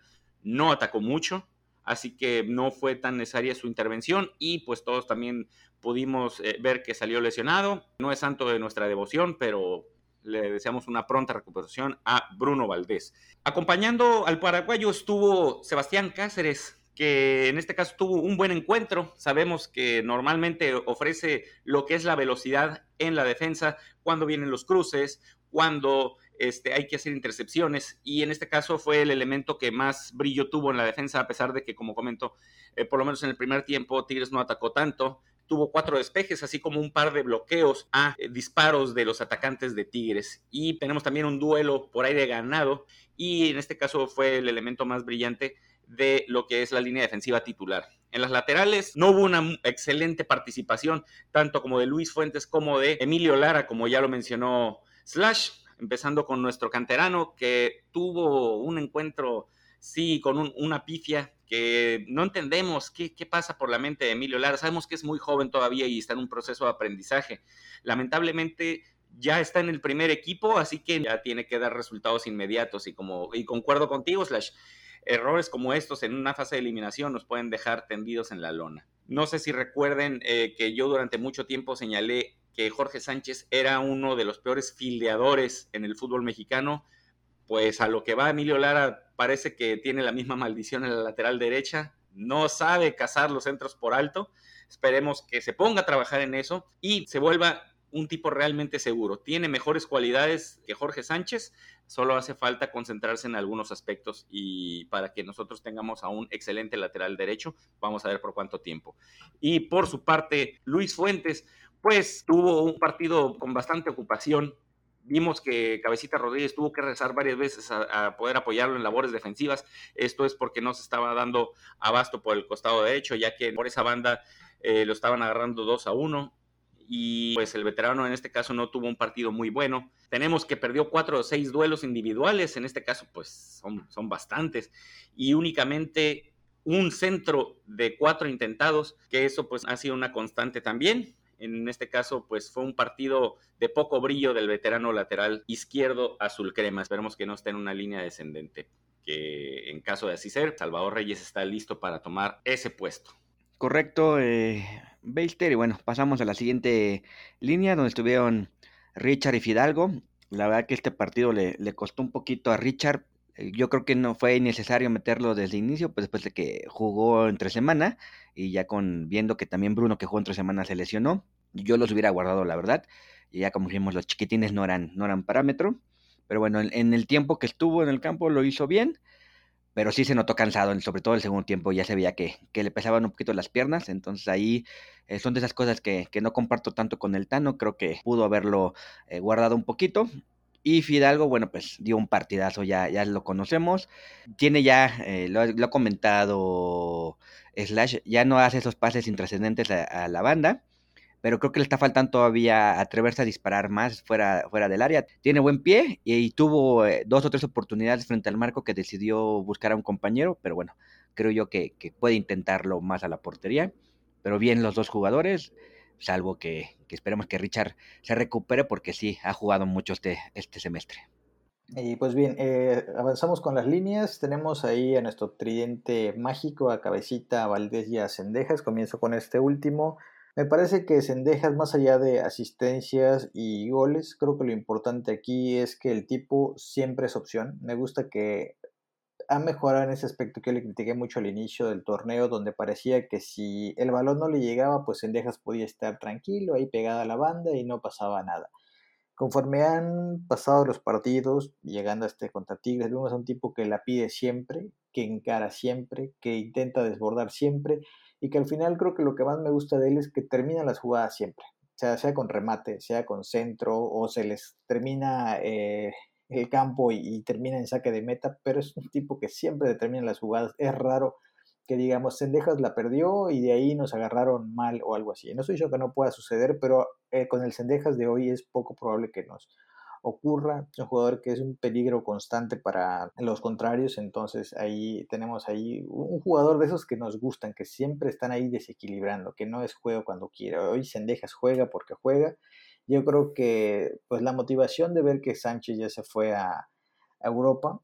no atacó mucho, así que no fue tan necesaria su intervención y pues todos también pudimos eh, ver que salió lesionado. No es santo de nuestra devoción, pero le deseamos una pronta recuperación a Bruno Valdés. Acompañando al paraguayo estuvo Sebastián Cáceres, que en este caso tuvo un buen encuentro. Sabemos que normalmente ofrece lo que es la velocidad en la defensa cuando vienen los cruces, cuando este, hay que hacer intercepciones y en este caso fue el elemento que más brillo tuvo en la defensa, a pesar de que, como comento, eh, por lo menos en el primer tiempo Tigres no atacó tanto. Tuvo cuatro despejes, así como un par de bloqueos a eh, disparos de los atacantes de Tigres. Y tenemos también un duelo por aire ganado y en este caso fue el elemento más brillante de lo que es la línea defensiva titular. En las laterales no hubo una excelente participación, tanto como de Luis Fuentes como de Emilio Lara, como ya lo mencionó Slash empezando con nuestro canterano que tuvo un encuentro, sí, con una pifia que no entendemos qué, qué, pasa por la mente de Emilio Lara. Sabemos que es muy joven todavía y está en un proceso de aprendizaje. Lamentablemente ya está en el primer equipo, así que ya tiene que dar resultados inmediatos y como y concuerdo contigo, Slash, errores como estos en una fase de eliminación nos pueden dejar tendidos en la lona. No sé si recuerden eh, que yo durante mucho tiempo señalé que Jorge Sánchez era uno de los peores fildeadores en el fútbol mexicano, pues a lo que va Emilio Lara parece que tiene la misma maldición en la lateral derecha, no sabe cazar los centros por alto. Esperemos que se ponga a trabajar en eso y se vuelva un tipo realmente seguro. Tiene mejores cualidades que Jorge Sánchez, solo hace falta concentrarse en algunos aspectos y para que nosotros tengamos a un excelente lateral derecho, vamos a ver por cuánto tiempo. Y por su parte, Luis Fuentes, pues tuvo un partido con bastante ocupación. Vimos que Cabecita Rodríguez tuvo que rezar varias veces a, poder apoyarlo en labores defensivas. Esto es porque no se estaba dando abasto por el costado derecho, ya que por esa banda eh, lo estaban agarrando 2 a 1 y pues el veterano en este caso no tuvo un partido muy bueno. Tenemos que perdió cuatro o seis duelos individuales, en este caso pues son, son bastantes, y únicamente un centro de cuatro intentados, que eso pues ha sido una constante también. En este caso, pues fue un partido de poco brillo del veterano lateral izquierdo azul crema. Esperemos que no esté en una línea descendente. Que en caso de así ser, Salvador Reyes está listo para tomar ese puesto. Correcto, eh, Y bueno, pasamos a la siguiente línea donde estuvieron Richard y Fidalgo. La verdad que este partido le, le costó un poquito a Richard eh, yo creo que no fue necesario meterlo desde el inicio, pues después de que jugó entre semana y ya con viendo que también Bruno que jugó entre semana se lesionó. Yo los hubiera guardado, la verdad. Y ya como dijimos, los chiquitines no eran, no eran parámetro. Pero bueno, en, el tiempo que estuvo en el campo lo hizo bien. Pero sí se notó cansado, sobre todo el segundo tiempo ya se veía que, le pesaban un poquito las piernas. Entonces ahí eh, son de esas cosas que, no comparto tanto con el Tano. Creo que pudo haberlo eh, guardado un poquito. Y Fidalgo, bueno, pues dio un partidazo, ya, ya lo conocemos. Tiene ya, eh, lo, ha comentado Slash, ya no hace esos pases intrascendentes a la banda pero creo que le está faltando todavía atreverse a disparar más fuera, fuera del área. Tiene buen pie y, tuvo eh, dos o tres oportunidades frente al marco que decidió buscar a un compañero, pero bueno, creo yo que, puede intentarlo más a la portería. Pero bien los dos jugadores, salvo que, esperemos que Richard se recupere porque sí, ha jugado mucho este, este semestre. Y pues bien, eh, avanzamos con las líneas. Tenemos ahí a nuestro tridente mágico, a Cabecita, Valdés y a Cendejas. Comienzo con este último. Me parece que Sendejas, más allá de asistencias y goles, creo que lo importante aquí es que el tipo siempre es opción. Me gusta que ha mejorado en ese aspecto que le critiqué mucho al inicio del torneo, donde parecía que si el balón no le llegaba, pues Sendejas podía estar tranquilo, ahí pegada a la banda y no pasaba nada. Conforme han pasado los partidos, llegando a este contra Tigres, vemos a un tipo que la pide siempre, que encara siempre, que intenta desbordar siempre y que al final creo que lo que más me gusta de él es que termina las jugadas siempre, sea, sea con remate, sea con centro o se les termina eh, el campo y, termina en saque de meta, pero es un tipo que siempre determina las jugadas, es raro que digamos Sendejas la perdió y de ahí nos agarraron mal o algo así. No soy yo que no pueda suceder, pero eh, con el Sendejas de hoy es poco probable que nos, ocurra. Un jugador que es un peligro constante para los contrarios, entonces ahí tenemos ahí un jugador de esos que nos gustan, que siempre están ahí desequilibrando, que no es juego cuando quiere. Hoy Sendejas juega porque juega. Yo creo que pues la motivación de ver que Sánchez ya se fue a Europa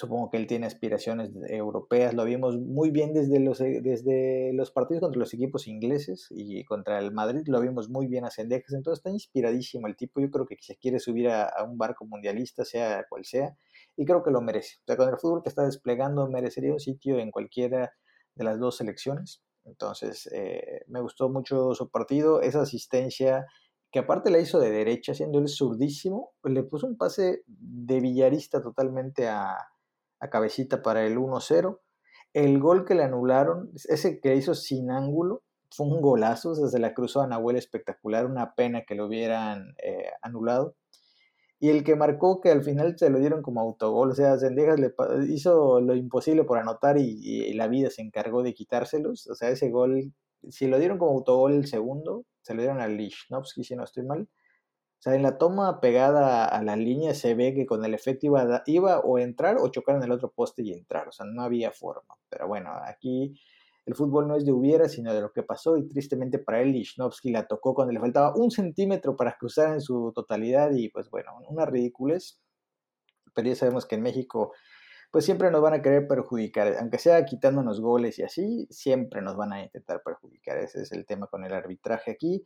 supongo que él tiene aspiraciones europeas, lo vimos muy bien desde los, eh, desde los partidos contra los equipos ingleses y contra el Madrid, lo vimos muy bien a Sendejas, entonces está inspiradísimo el tipo, yo creo que se quiere subir a, un barco mundialista, sea cual sea, y creo que lo merece. O sea, con el fútbol que está desplegando merecería un sitio en cualquiera de las dos selecciones, entonces eh, me gustó mucho su partido, esa asistencia que aparte la hizo de derecha, siendo él zurdísimo, le puso un pase de villarista totalmente a, a cabecita para el 1-0. El gol que le anularon, ese que hizo sin ángulo, fue un golazo, se la cruzó a Nahuel espectacular, una pena que lo hubieran eh, anulado. Y el que marcó que al final se lo dieron como autogol, o sea, Zendejas le hizo lo imposible por anotar y, la vida se encargó de quitárselos. O sea, ese gol, si lo dieron como autogol el segundo, se lo dieron a Lichnowsky, si no estoy mal. O sea, en la toma pegada a la línea se ve que con el efecto iba, iba o entrar o chocar en el otro poste y entrar. O sea, no había forma. Pero bueno, aquí el fútbol no es de hubiera, sino de lo que pasó. Y tristemente para él, Lichnowsky la tocó cuando le faltaba un centímetro para cruzar en su totalidad. Y pues bueno, una ridiculez. Pero ya sabemos que en México pues siempre nos van a querer perjudicar, aunque sea quitándonos goles y así, siempre nos van a intentar perjudicar. Ese es el tema con el arbitraje aquí.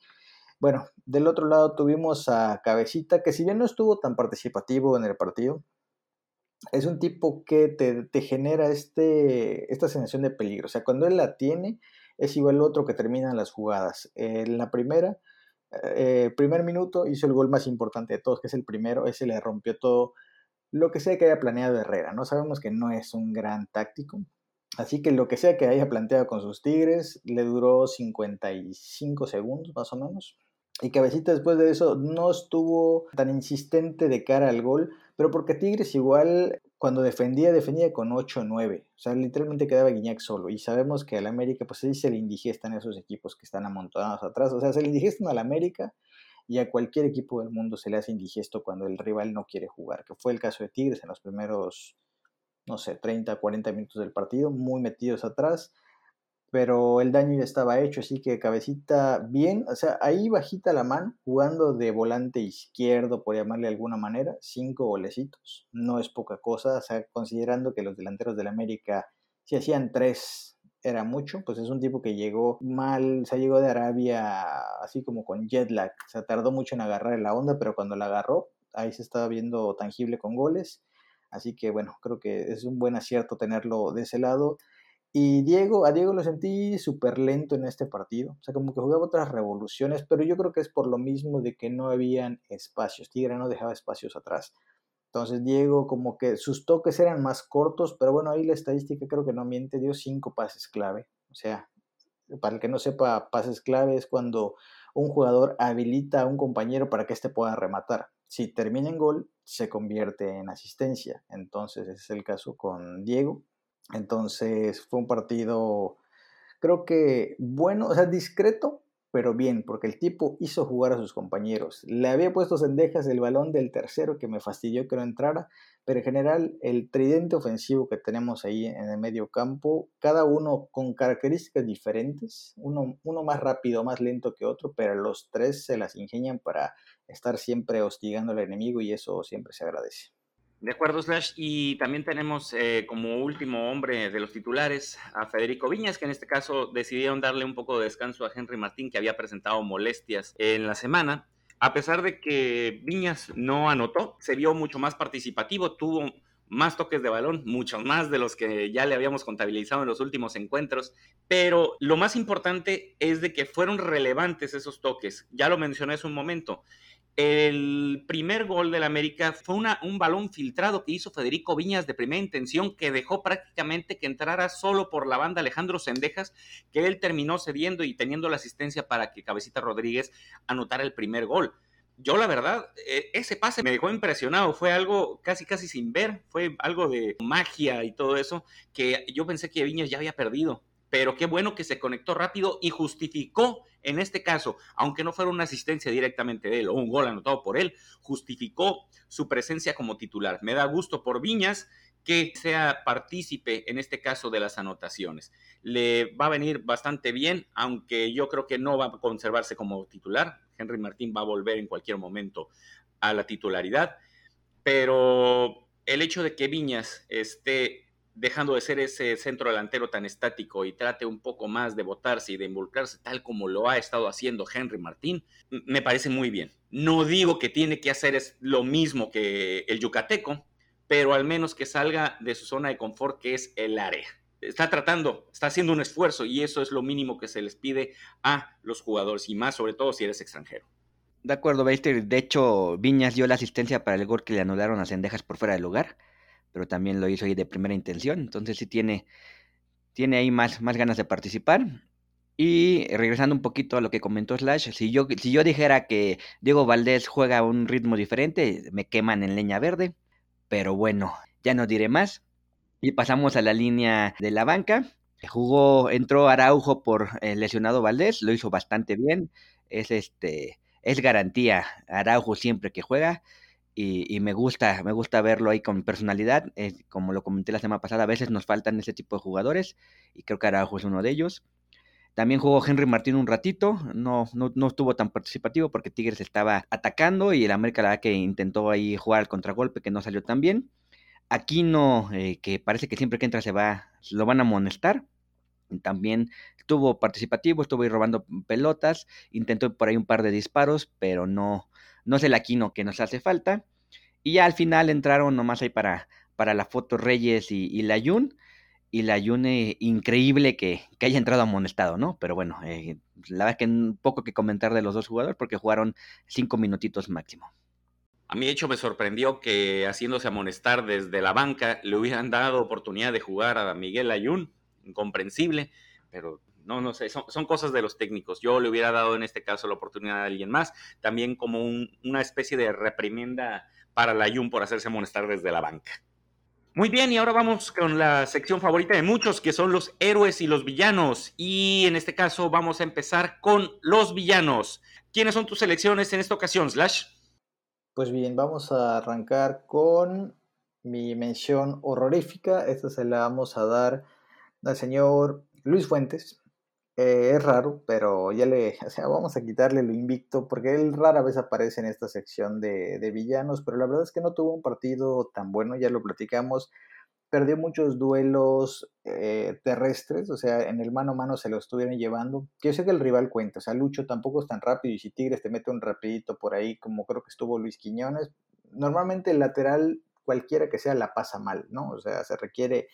Bueno, del otro lado tuvimos a Cabecita, que si bien no estuvo tan participativo en el partido, es un tipo que te, genera este, esta sensación de peligro. O sea, cuando él la tiene, es igual otro que termina las jugadas. En la primera, eh, primer minuto, hizo el gol más importante de todos, que es el primero. Ese le rompió todo lo que sea que haya planeado Herrera. No sabemos que no es un gran táctico. Así que lo que sea que haya planteado con sus Tigres, le duró 55 segundos más o menos. Y Cabecita después de eso no estuvo tan insistente de cara al gol, pero porque Tigres igual cuando defendía, defendía con 8 o 9. O sea, literalmente quedaba Guiñac solo. Y sabemos que al América, pues ahí se le indigestan esos equipos que están amontonados atrás. O sea, se le indigestan al América y a cualquier equipo del mundo se le hace indigesto cuando el rival no quiere jugar, que fue el caso de Tigres en los primeros, no sé, 30, 40 minutos del partido, muy metidos atrás pero el daño ya estaba hecho, así que cabecita bien, o sea, ahí bajita la mano, jugando de volante izquierdo, por llamarle de alguna manera, cinco golecitos, no es poca cosa, o sea, considerando que los delanteros del América, si hacían tres, era mucho, pues es un tipo que llegó mal, o sea, llegó de Arabia así como con jet lag, o sea, tardó mucho en agarrar la onda, pero cuando la agarró, ahí se estaba viendo tangible con goles, así que bueno, creo que es un buen acierto tenerlo de ese lado. Y Diego, a Diego lo sentí súper lento en este partido, o sea, como que jugaba otras revoluciones, pero yo creo que es por lo mismo de que no habían espacios, Tigre no dejaba espacios atrás. Entonces Diego como que sus toques eran más cortos, pero bueno, ahí la estadística creo que no miente, dio cinco pases clave. O sea, para el que no sepa, pases clave es cuando un jugador habilita a un compañero para que éste pueda rematar. Si termina en gol, se convierte en asistencia. Entonces, ese es el caso con Diego. Entonces, fue un partido, creo que bueno, o sea, discreto, pero bien, porque el tipo hizo jugar a sus compañeros. Le había puesto cendejas el balón del tercero que me fastidió que no entrara, pero en general el tridente ofensivo que tenemos ahí en el medio campo, cada uno con características diferentes, uno, uno más rápido, más lento que otro, pero los tres se las ingenian para estar siempre hostigando al enemigo y eso siempre se agradece. De acuerdo, Slash. Y también tenemos eh, como último hombre de los titulares a Federico Viñas, que en este caso decidieron darle un poco de descanso a Henry Martín, que había presentado molestias en la semana. A pesar de que Viñas no anotó, se vio mucho más participativo, tuvo más toques de balón, muchos más de los que ya le habíamos contabilizado en los últimos encuentros, pero lo más importante es de que fueron relevantes esos toques. Ya lo mencioné hace un momento. El primer gol del América fue un balón filtrado que hizo Federico Viñas de primera intención que dejó prácticamente que entrara solo por la banda Alejandro Sendejas, que él terminó cediendo y teniendo la asistencia para que Cabecita Rodríguez anotara el primer gol. Yo la verdad, e, ese pase me dejó impresionado, fue algo casi casi sin ver, fue algo de magia y todo eso, que yo pensé que Viñas ya había perdido pero qué bueno que se conectó rápido y justificó, en este caso, aunque no fuera una asistencia directamente de él o un gol anotado por él, justificó su presencia como titular. Me da gusto por Viñas que sea partícipe en este caso de las anotaciones. Le va a venir bastante bien, aunque yo creo que no va a conservarse como titular. Henry Martín va a volver en cualquier momento a la titularidad, pero el hecho de que Viñas esté dejando de ser ese centro delantero tan estático y trate un poco más de botarse y de involucrarse tal como lo ha estado haciendo Henry Martín, me parece muy bien. No digo que tiene que hacer lo mismo que el yucateco, pero al menos que salga de su zona de confort que es el área. Está tratando, está haciendo un esfuerzo y eso es lo mínimo que se les pide a los jugadores y más sobre todo si eres extranjero. De acuerdo, Beister. De hecho, Viñas dio la asistencia para el gol que le anularon a Cendejas por fuera del lugar pero también lo hizo ahí de primera intención, entonces sí tiene, tiene ahí más, más ganas de participar. Y regresando un poquito a lo que comentó Slash, si yo, si yo dijera que Diego Valdés juega a un ritmo diferente, me queman en leña verde, pero bueno, ya no diré más. Y pasamos a la línea de la banca. Jugó, entró Araujo por el lesionado Valdés, lo hizo bastante bien. Es este, es garantía Araujo siempre que juega y, me gusta, me gusta verlo ahí con personalidad. como lo comenté la semana pasada, a veces nos faltan ese tipo de jugadores y creo que Araujo es uno de ellos. También jugó Henry Martín un ratito, no, no, estuvo tan participativo porque Tigres estaba atacando y el América la que intentó ahí jugar al contragolpe que no salió tan bien. Aquino, eh, que parece que siempre que entra se va, lo van a amonestar. También estuvo participativo, estuvo ahí robando pelotas, intentó por ahí un par de disparos, pero no, no es el Aquino que nos hace falta. Y ya al final entraron nomás ahí para, para la foto Reyes y, la Yun. Y la Yun eh, increíble que, haya entrado amonestado, ¿no? Pero bueno, eh, la verdad que poco que comentar de los dos jugadores porque jugaron cinco minutitos máximo. A mí, de hecho, me sorprendió que haciéndose amonestar desde la banca le hubieran dado oportunidad de jugar a Miguel Ayun, incomprensible, pero no, no sé, son, cosas de los técnicos. Yo le hubiera dado en este caso la oportunidad a alguien más, también como una especie de reprimenda para la Jun por hacerse amonestar desde la banca. Muy bien, y ahora vamos con la sección favorita de muchos, que son los héroes y los villanos. Y en este caso vamos a empezar con los villanos. ¿Quiénes son tus selecciones en esta ocasión, Slash? Pues bien, vamos a arrancar con mi mención horrorífica. Esta se la vamos a dar al señor Luis Fuentes, eh, es raro, pero ya le, o sea, vamos a quitarle lo invicto, porque él rara vez aparece en esta sección de, villanos, pero la verdad es que no tuvo un partido tan bueno, ya lo platicamos, perdió muchos duelos eh, terrestres, o sea, en el mano a mano se lo estuvieron llevando, yo sé que el rival cuenta, o sea, Lucho tampoco es tan rápido, y si Tigres te mete un rapidito por ahí, como creo que estuvo Luis Quiñones, normalmente el lateral, cualquiera que sea, la pasa mal, ¿no? O sea, se requiere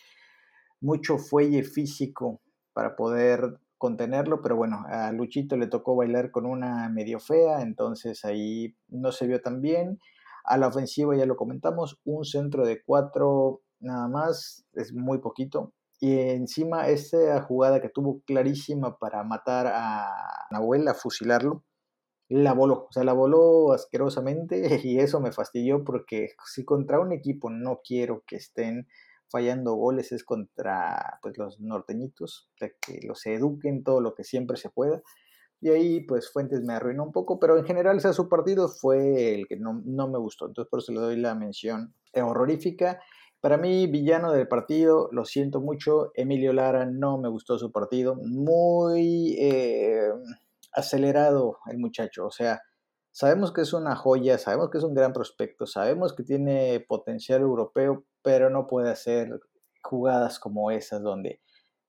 mucho fuelle físico para poder contenerlo, pero bueno, a Luchito le tocó bailar con una medio fea, entonces ahí no se vio tan bien. A la ofensiva ya lo comentamos, un centro de cuatro nada más, es muy poquito. Y encima esa jugada que tuvo clarísima para matar a Nahuel, a fusilarlo, la voló, o sea, la voló asquerosamente y eso me fastidió porque si contra un equipo no quiero que estén fallando goles es contra pues, los norteñitos, que los eduquen todo lo que siempre se pueda. Y ahí pues Fuentes me arruinó un poco, pero en general su partido fue el que no, no, me gustó, entonces por eso le doy la mención horrorífica. Para mí, villano del partido, lo siento mucho, Emilio Lara no me gustó su partido, muy eh, acelerado el muchacho, o sea, sabemos que es una joya, sabemos que es un gran prospecto, sabemos que tiene potencial europeo, pero no puede hacer jugadas como esas donde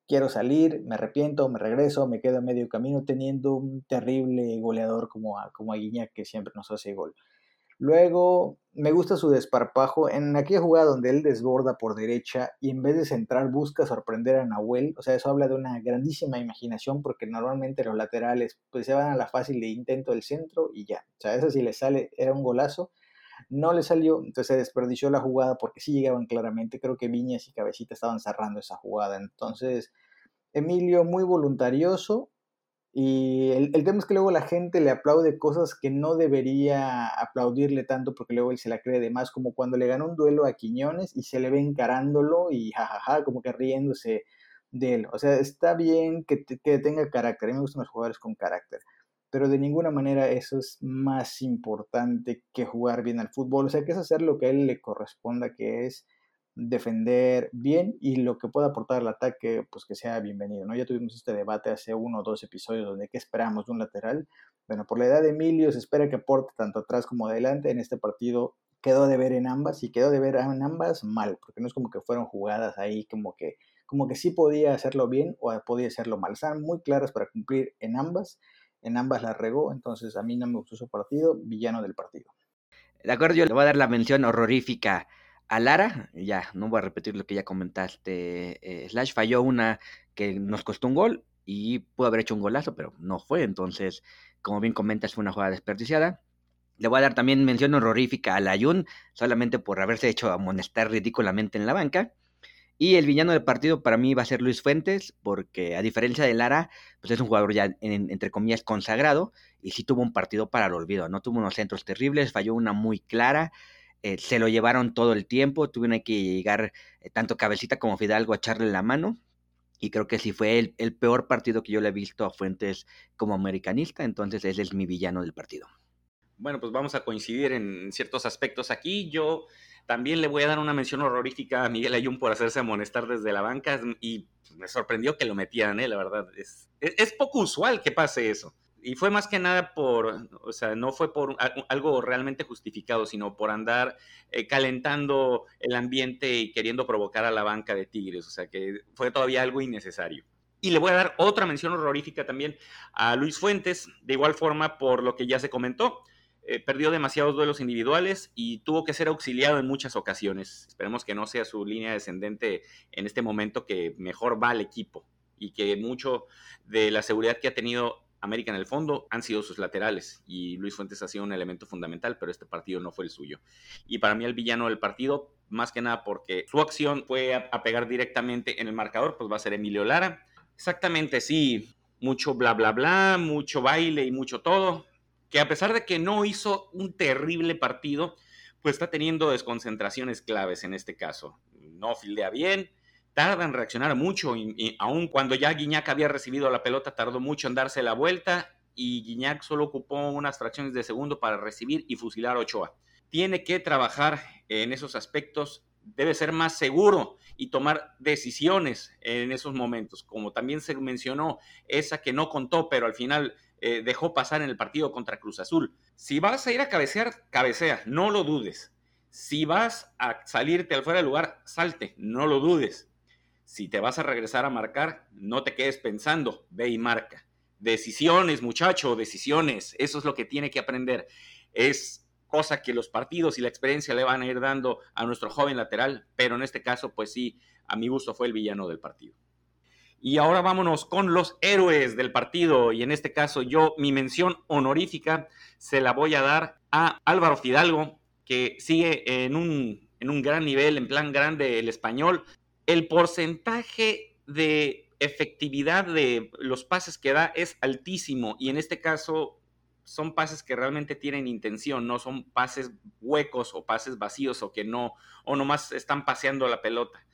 quiero salir, me arrepiento, me regreso, me quedo a medio camino teniendo un terrible goleador como a, como a que siempre nos hace gol. Luego, me gusta su desparpajo en aquella jugada donde él desborda por derecha y en vez de centrar busca sorprender a Nahuel. O sea, eso habla de una grandísima imaginación porque normalmente los laterales pues se van a la fácil de intento del centro y ya. O sea, eso si le sale era un golazo. No le salió, entonces se desperdició la jugada porque sí llegaban claramente. Creo que Viñas y Cabecita estaban cerrando esa jugada. Entonces, Emilio muy voluntarioso, y el, tema es que luego la gente le aplaude cosas que no debería aplaudirle tanto porque luego él se la cree de más, como cuando le ganó un duelo a Quiñones y se le ve encarándolo y jajaja, como que riéndose de él. O sea, está bien que, que tenga carácter, a mí me gustan los jugadores con carácter, pero de ninguna manera eso es más importante que jugar bien al fútbol. O sea, que es hacer lo que a él le corresponda, que es defender bien y lo que pueda aportar el ataque, pues que sea bienvenido, ¿no? Ya tuvimos este debate hace uno o dos episodios donde qué esperamos de un lateral. Bueno, por la edad de Emilio se espera que aporte tanto atrás como adelante. En este partido quedó de ver en ambas y quedó de ver en ambas mal, porque no es como que fueron jugadas ahí como que como que sí podía hacerlo bien o podía hacerlo mal. Están muy claras para cumplir en ambas. En ambas la regó, entonces a mí no me gustó su partido, villano del partido. De acuerdo, yo le voy a dar la mención horrorífica a Lara, ya, no voy a repetir lo que ya comentaste, eh, Slash falló una que nos costó un gol y pudo haber hecho un golazo, pero no fue, entonces, como bien comentas, fue una jugada desperdiciada. Le voy a dar también mención horrorífica a Layun, solamente por haberse hecho amonestar ridículamente en la banca. Y el villano del partido para mí va a ser Luis Fuentes, porque a diferencia de Lara, pues es un jugador ya, entre comillas, consagrado, y sí tuvo un partido para el olvido, no tuvo unos centros terribles, falló una muy clara, eh, se lo llevaron todo el tiempo, tuvieron que llegar eh, tanto Cabecita como Fidalgo a echarle la mano. Y creo que sí fue el, el, peor partido que yo le he visto a Fuentes como americanista, entonces ese es mi villano del partido. Bueno, pues vamos a coincidir en ciertos aspectos aquí. Yo también le voy a dar una mención horrorífica a Miguel Ayun por hacerse amonestar desde la banca y me sorprendió que lo metieran, ¿eh? la verdad. Es, es, poco usual que pase eso y fue más que nada por, o sea, no fue por algo realmente justificado, sino por andar eh, calentando el ambiente y queriendo provocar a la banca de Tigres, o sea, que fue todavía algo innecesario. Y le voy a dar otra mención horrorífica también a Luis Fuentes, de igual forma por lo que ya se comentó. Eh, perdió demasiados duelos individuales y tuvo que ser auxiliado en muchas ocasiones. Esperemos que no sea su línea descendente en este momento que mejor va al equipo y que mucho de la seguridad que ha tenido América en el fondo han sido sus laterales y Luis Fuentes ha sido un elemento fundamental, pero este partido no fue el suyo. Y para mí el villano del partido, más que nada porque su acción fue a, pegar directamente en el marcador, pues va a ser Emilio Lara. Exactamente, sí, mucho bla bla bla, mucho baile y mucho todo, que a pesar de que no hizo un terrible partido, pues está teniendo desconcentraciones claves en este caso. No fildea bien, tarda en reaccionar mucho, y, aun cuando ya Guiñac había recibido la pelota, tardó mucho en darse la vuelta y Guiñac solo ocupó unas fracciones de segundo para recibir y fusilar a Ochoa. Tiene que trabajar en esos aspectos, debe ser más seguro y tomar decisiones en esos momentos, como también se mencionó, esa que no contó, pero al final eh, dejó pasar en el partido contra Cruz Azul. Si vas a ir a cabecear, cabecea, no lo dudes. Si vas a salirte al fuera del lugar, salte, no lo dudes si te vas a regresar a marcar, no te quedes pensando, ve y marca. Decisiones, muchacho, decisiones. Eso es lo que tiene que aprender. Es cosa que los partidos y la experiencia le van a ir dando a nuestro joven lateral, pero en este caso, pues sí, a mi gusto fue el villano del partido. Y ahora vámonos con los héroes del partido. Y en este caso yo mi mención honorífica se la voy a dar a Álvaro Fidalgo, que sigue en un, en un gran nivel, en plan grande el español. El porcentaje de efectividad de los pases que da es altísimo y en este caso son pases que realmente tienen intención, no son pases huecos o pases vacíos o que no, o nomás están paseando la pelota.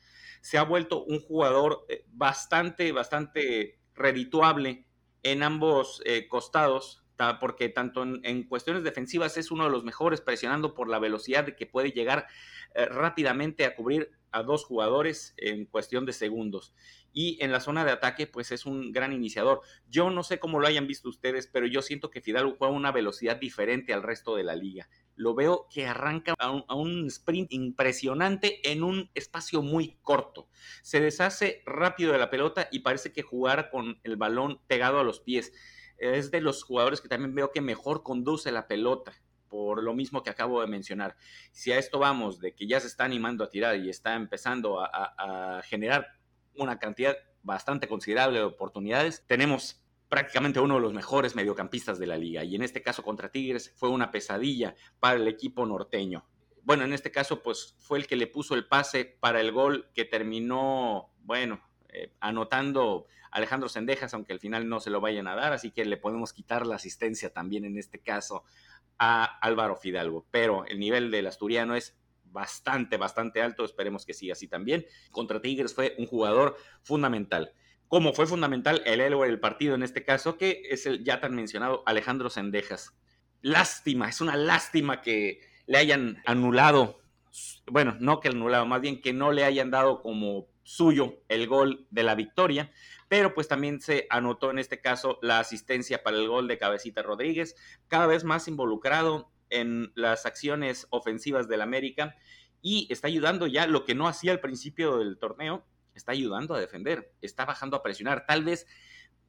Se ha vuelto un jugador eh, bastante, bastante redituable en ambos eh, costados, porque tanto en, cuestiones defensivas es uno de los mejores, presionando por la velocidad de que puede llegar eh, rápidamente a cubrir a dos jugadores en cuestión de segundos. Y en la zona de ataque, pues es un gran iniciador. Yo no sé cómo lo hayan visto ustedes, pero yo siento que Fidalgo juega a una velocidad diferente al resto de la liga. Lo veo que arranca a un, a un sprint impresionante en un espacio muy corto. Se deshace rápido de la pelota y parece que jugar con el balón pegado a los pies es de los jugadores que también veo que mejor conduce la pelota, por lo mismo que acabo de mencionar. Si a esto vamos de que ya se está animando a tirar y está empezando a, generar una cantidad bastante considerable de oportunidades, tenemos prácticamente uno de los mejores mediocampistas de la liga y en este caso contra Tigres fue una pesadilla para el equipo norteño. Bueno, en este caso pues fue el que le puso el pase para el gol que terminó, bueno, eh, anotando Alejandro Sendejas, aunque al final no se lo vayan a dar, así que le podemos quitar la asistencia también en este caso a Álvaro Fidalgo. Pero el nivel del asturiano es bastante, bastante alto, esperemos que siga así también. Contra Tigres fue un jugador fundamental. Como fue fundamental el héroe del partido en este caso, que es el ya tan mencionado Alejandro Sendejas. Lástima, es una lástima que le hayan anulado, bueno, no que anulado, más bien que no le hayan dado como suyo el gol de la victoria, pero pues también se anotó en este caso la asistencia para el gol de Cabecita Rodríguez, cada vez más involucrado en las acciones ofensivas del América y está ayudando ya lo que no hacía al principio del torneo, está ayudando a defender, está bajando a presionar, tal vez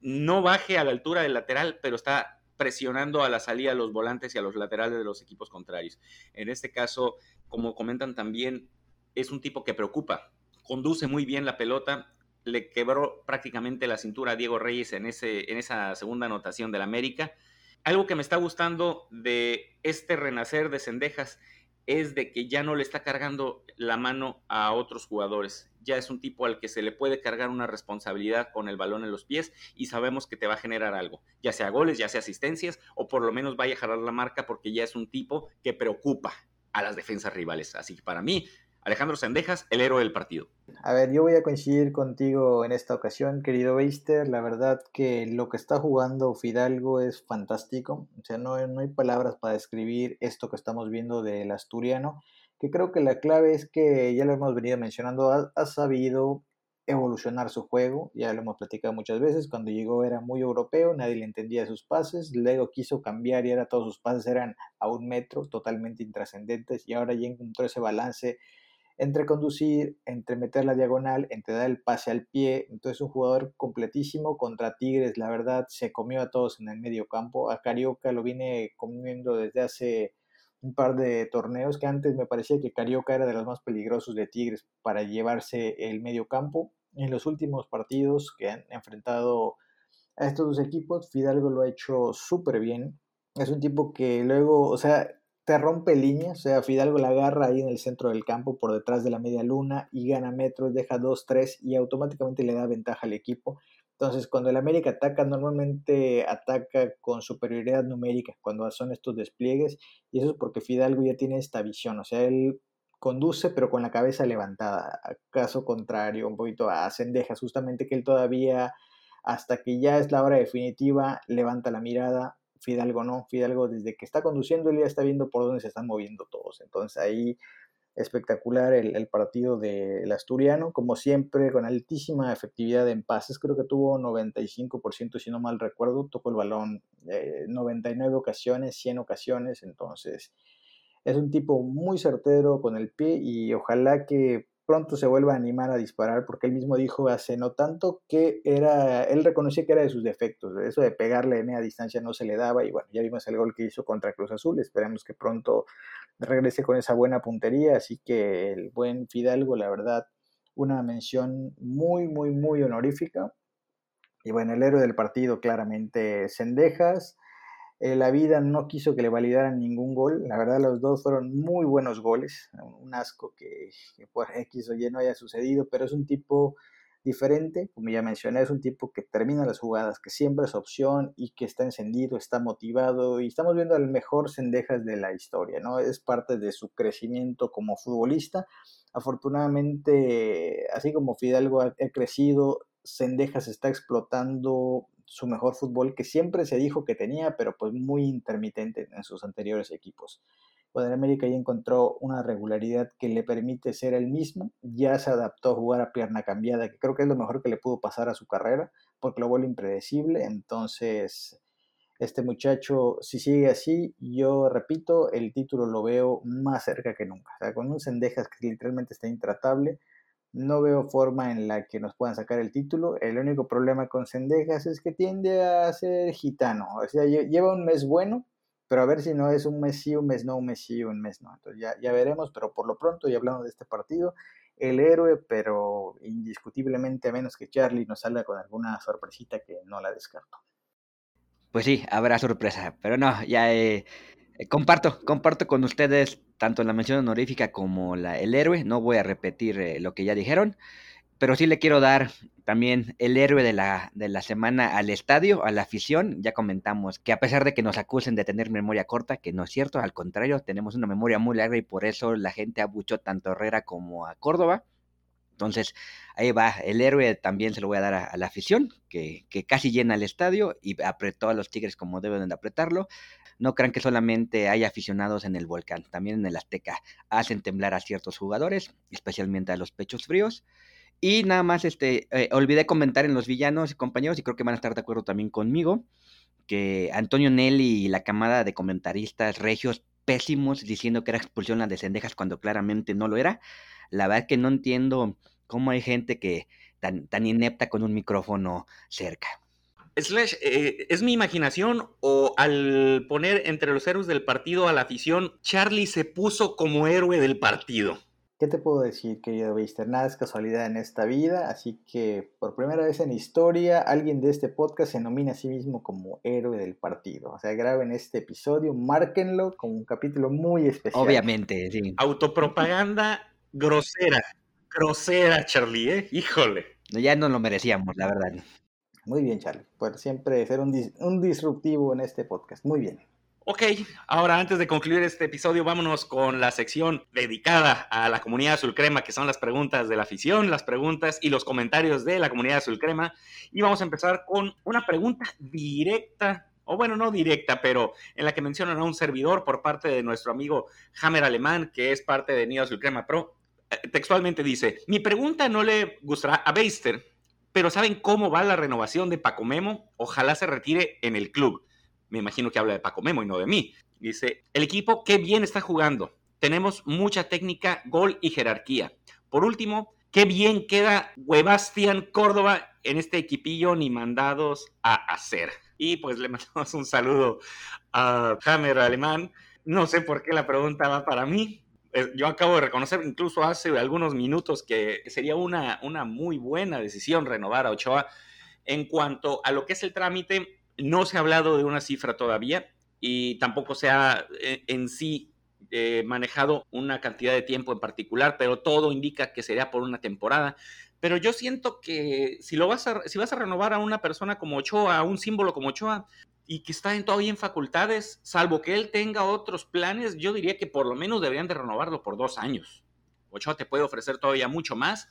no baje a la altura del lateral, pero está presionando a la salida a los volantes y a los laterales de los equipos contrarios. En este caso, como comentan también, es un tipo que preocupa, conduce muy bien la pelota, le quebró prácticamente la cintura a Diego Reyes en, ese, en esa segunda anotación del América. Algo que me está gustando de este renacer de Cendejas es de que ya no le está cargando la mano a otros jugadores. Ya es un tipo al que se le puede cargar una responsabilidad con el balón en los pies y sabemos que te va a generar algo, ya sea goles, ya sea asistencias o por lo menos vaya a jalar la marca porque ya es un tipo que preocupa a las defensas rivales. Así que para mí, Alejandro Sendejas, el héroe del partido. A ver, yo voy a coincidir contigo en esta ocasión, querido Beister. La verdad que lo que está jugando Fidalgo es fantástico. O sea, no, no hay palabras para describir esto que estamos viendo del asturiano, que creo que la clave es que, ya lo hemos venido mencionando, ha, sabido evolucionar su juego, ya lo hemos platicado muchas veces, cuando llegó era muy europeo, nadie le entendía sus pases, luego quiso cambiar y ahora todos sus pases eran a un metro, totalmente intrascendentes, y ahora ya encontró ese balance entre conducir, entre meter la diagonal, entre dar el pase al pie. Entonces un jugador completísimo contra Tigres, la verdad, se comió a todos en el medio campo. A Carioca lo viene comiendo desde hace un par de torneos que antes me parecía que Carioca era de los más peligrosos de Tigres para llevarse el medio campo. En los últimos partidos que han enfrentado a estos dos equipos, Fidalgo lo ha hecho súper bien. Es un tipo que luego, o sea, te rompe líneas, o sea, Fidalgo la agarra ahí en el centro del campo por detrás de la media luna y gana metros, deja 2-3 y automáticamente le da ventaja al equipo. Entonces, cuando el América ataca, normalmente ataca con superioridad numérica, cuando son estos despliegues, y eso es porque Fidalgo ya tiene esta visión, o sea, él conduce pero con la cabeza levantada, caso contrario un poquito a Cendejas, justamente que él todavía, hasta que ya es la hora definitiva, levanta la mirada, Fidalgo no, Fidalgo desde que está conduciendo él ya está viendo por dónde se están moviendo todos. Entonces ahí espectacular el, partido del asturiano, como siempre, con altísima efectividad en pases, creo que tuvo 95%, si no mal recuerdo, tocó el balón 99 eh, ocasiones, 100 ocasiones, entonces es un tipo muy certero con el pie y ojalá que pronto se vuelva a animar a disparar, porque él mismo dijo hace no tanto que era, él reconocía que era de sus defectos, eso de pegarle de media distancia no se le daba, y bueno, ya vimos el gol que hizo contra Cruz Azul, esperemos que pronto regrese con esa buena puntería, así que el buen Fidalgo, la verdad, una mención muy, muy, muy honorífica. Y bueno, el héroe del partido claramente Cendejas. Eh, la vida no quiso que le validaran ningún gol. La verdad, los dos fueron muy buenos goles. Un asco que, por X o Y no haya sucedido, pero es un tipo diferente. Como ya mencioné, es un tipo que termina las jugadas, que siempre es opción y que está encendido, está motivado. Y estamos viendo el mejor Cendejas de la historia, ¿no? Es parte de su crecimiento como futbolista. Afortunadamente, así como Fidalgo ha, ha crecido, Cendejas está explotando su mejor fútbol que siempre se dijo que tenía, pero pues muy intermitente en sus anteriores equipos. En América ya encontró una regularidad que le permite ser el mismo, ya se adaptó a jugar a pierna cambiada, que creo que es lo mejor que le pudo pasar a su carrera, porque lo vuelve impredecible. Entonces, este muchacho, si sigue así, yo repito, el título lo veo más cerca que nunca. O sea, con un Cendejas que literalmente está intratable, no veo forma en la que nos puedan sacar el título. El único problema con Cendejas es que tiende a ser gitano. O sea, lleva un mes bueno, pero a ver si no es un mes sí, un mes no, un mes sí, un mes no. Entonces ya, ya veremos, pero por lo pronto, y hablando de este partido, el héroe, pero indiscutiblemente a menos que Charlie nos salga con alguna sorpresita que no la descarto. Pues sí, habrá sorpresa, pero no, ya eh, comparto, comparto con ustedes tanto la mención honorífica como la, el héroe. No voy a repetir eh, lo que ya dijeron, pero sí le quiero dar también el héroe de la, de la semana al estadio, a la afición. Ya comentamos que a pesar de que nos acusen de tener memoria corta, que no es cierto, al contrario, tenemos una memoria muy larga y por eso la gente abuchó tanto a Herrera como a Córdoba. Entonces, ahí va, el héroe también se lo voy a dar a, la afición, que, que, casi llena el estadio y apretó a los Tigres como deben de apretarlo. No crean que solamente hay aficionados en el volcán, también en el Azteca hacen temblar a ciertos jugadores, especialmente a los pechos fríos. Y nada más, este, eh, olvidé comentar en los villanos y compañeros, y creo que van a estar de acuerdo también conmigo, que Antonio Nelly y la camada de comentaristas regios pésimos diciendo que era expulsión la de Cendejas cuando claramente no lo era. La verdad que no entiendo cómo hay gente que tan, tan inepta con un micrófono cerca. Slash, eh, ¿es mi imaginación o al poner entre los héroes del partido a la afición, Charlie se puso como héroe del partido? ¿Qué te puedo decir, querido Beister? Nada es casualidad en esta vida, así que por primera vez en historia, alguien de este podcast se nomina a sí mismo como héroe del partido. O sea, graben este episodio, márquenlo como un capítulo muy especial. Obviamente, sí. Autopropaganda grosera, grosera, Charlie, ¿eh? Híjole. Ya no lo merecíamos, la verdad. Muy bien, Charlie. Por siempre ser un, un disruptivo en este podcast. Muy bien. Ok, ahora antes de concluir este episodio, vámonos con la sección dedicada a la comunidad azul crema, que son las preguntas de la afición, las preguntas y los comentarios de la comunidad azul crema. Y vamos a empezar con una pregunta directa, o bueno, no directa, pero en la que mencionan a un servidor por parte de nuestro amigo Hammer Alemán, que es parte de Nido Azul Crema Pro. Eh, textualmente dice: Mi pregunta no le gustará a Beister, pero ¿saben cómo va la renovación de Paco Memo? Ojalá se retire en el club me imagino que habla de Paco Memo y no de mí. Dice, el equipo qué bien está jugando. Tenemos mucha técnica, gol y jerarquía. Por último, qué bien queda Webastian Córdoba en este equipillo ni mandados a hacer. Y pues le mandamos un saludo a Hammer Alemán. No sé por qué la pregunta va para mí. Eh, yo acabo de reconocer incluso hace algunos minutos que sería una, una muy buena decisión renovar a Ochoa. En cuanto a lo que es el trámite, no se ha hablado de una cifra todavía y tampoco se ha eh, en sí eh, manejado una cantidad de tiempo en particular, pero todo indica que sería por una temporada. Pero yo siento que si lo vas a, si vas a renovar a una persona como Ochoa, a un símbolo como Ochoa, y que está todavía en facultades, salvo que él tenga otros planes, yo diría que por lo menos deberían de renovarlo por dos años. Ochoa te puede ofrecer todavía mucho más,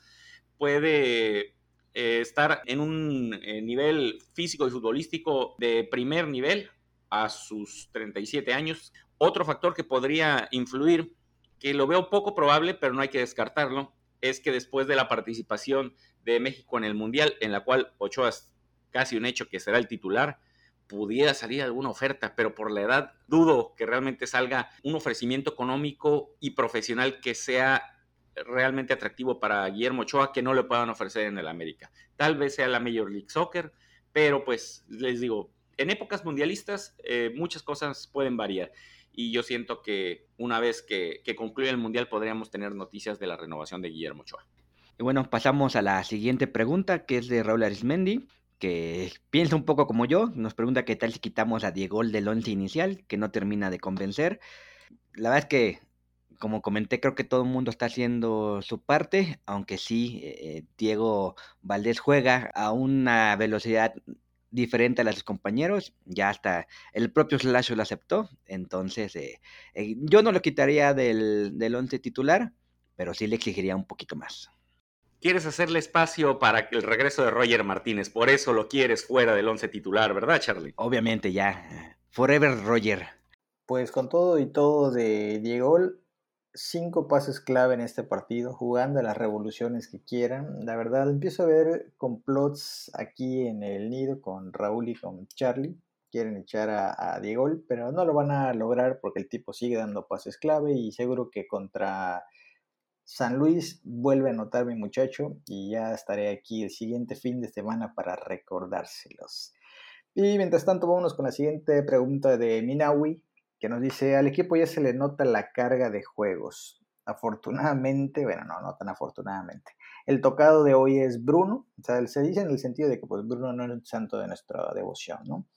puede eh, estar en un eh, nivel físico y futbolístico de primer nivel a sus 37 años. Otro factor que podría influir, que lo veo poco probable, pero no hay que descartarlo, es que después de la participación de México en el Mundial, en la cual Ochoa es casi un hecho que será el titular, pudiera salir alguna oferta, pero por la edad dudo que realmente salga un ofrecimiento económico y profesional que sea realmente atractivo para Guillermo Ochoa que no le puedan ofrecer en el América. Tal vez sea la Major League Soccer, pero pues les digo, en épocas mundialistas eh, muchas cosas pueden variar y yo siento que una vez que, concluya el Mundial podríamos tener noticias de la renovación de Guillermo Ochoa. Y bueno, pasamos a la siguiente pregunta, que es de Raúl Arismendi, que piensa un poco como yo. Nos pregunta qué tal si quitamos a Diego del once inicial, que no termina de convencer. La verdad es que, como comenté, creo que todo el mundo está haciendo su parte, aunque sí, eh, Diego Valdés juega a una velocidad diferente a las de sus compañeros, ya hasta el propio Slash lo aceptó, entonces eh, eh, yo no lo quitaría del, del once titular, pero sí le exigiría un poquito más. Quieres hacerle espacio para el regreso de Roger Martínez, por eso lo quieres fuera del once titular, ¿verdad, Charlie? Obviamente ya, forever Roger. Pues con todo y todo de Diego, cinco pases clave en este partido, jugando a las revoluciones que quieran. La verdad, empiezo a ver complots aquí en el nido con Raúl y con Charlie. Quieren echar a, a Diego, pero no lo van a lograr porque el tipo sigue dando pases clave y seguro que contra San Luis vuelve a anotar mi muchacho y ya estaré aquí el siguiente fin de semana para recordárselos. Y mientras tanto, vámonos con la siguiente pregunta de Minawi que nos dice, al equipo ya se le nota la carga de juegos. Afortunadamente, bueno, no, no tan afortunadamente. El tocado de hoy es Bruno, o sea, se dice en el sentido de que pues, Bruno no es un santo de nuestra devoción, ¿no?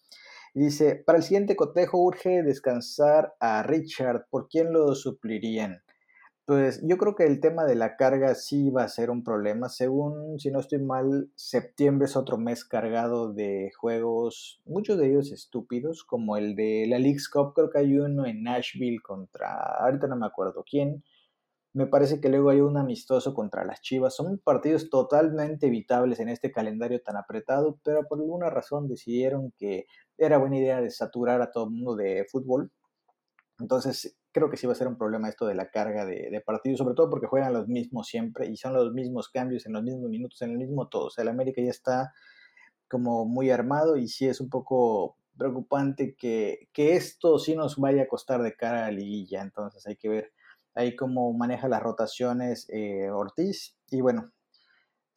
Y dice, para el siguiente cotejo urge descansar a Richard, ¿por quién lo suplirían? Pues yo creo que el tema de la carga sí va a ser un problema. Según, si no estoy mal, septiembre es otro mes cargado de juegos, muchos de ellos estúpidos, como el de la League's Cup. Creo que hay uno en Nashville contra, ahorita no me acuerdo quién. Me parece que luego hay un amistoso contra las Chivas. Son partidos totalmente evitables en este calendario tan apretado, pero por alguna razón decidieron que era buena idea de saturar a todo el mundo de fútbol. Entonces, creo que sí va a ser un problema esto de la carga de, partidos, sobre todo porque juegan los mismos siempre y son los mismos cambios en los mismos minutos, en el mismo todo. O sea, el América ya está como muy armado y sí es un poco preocupante que, esto sí nos vaya a costar de cara a la liguilla. Entonces hay que ver ahí cómo maneja las rotaciones eh, Ortiz. Y bueno,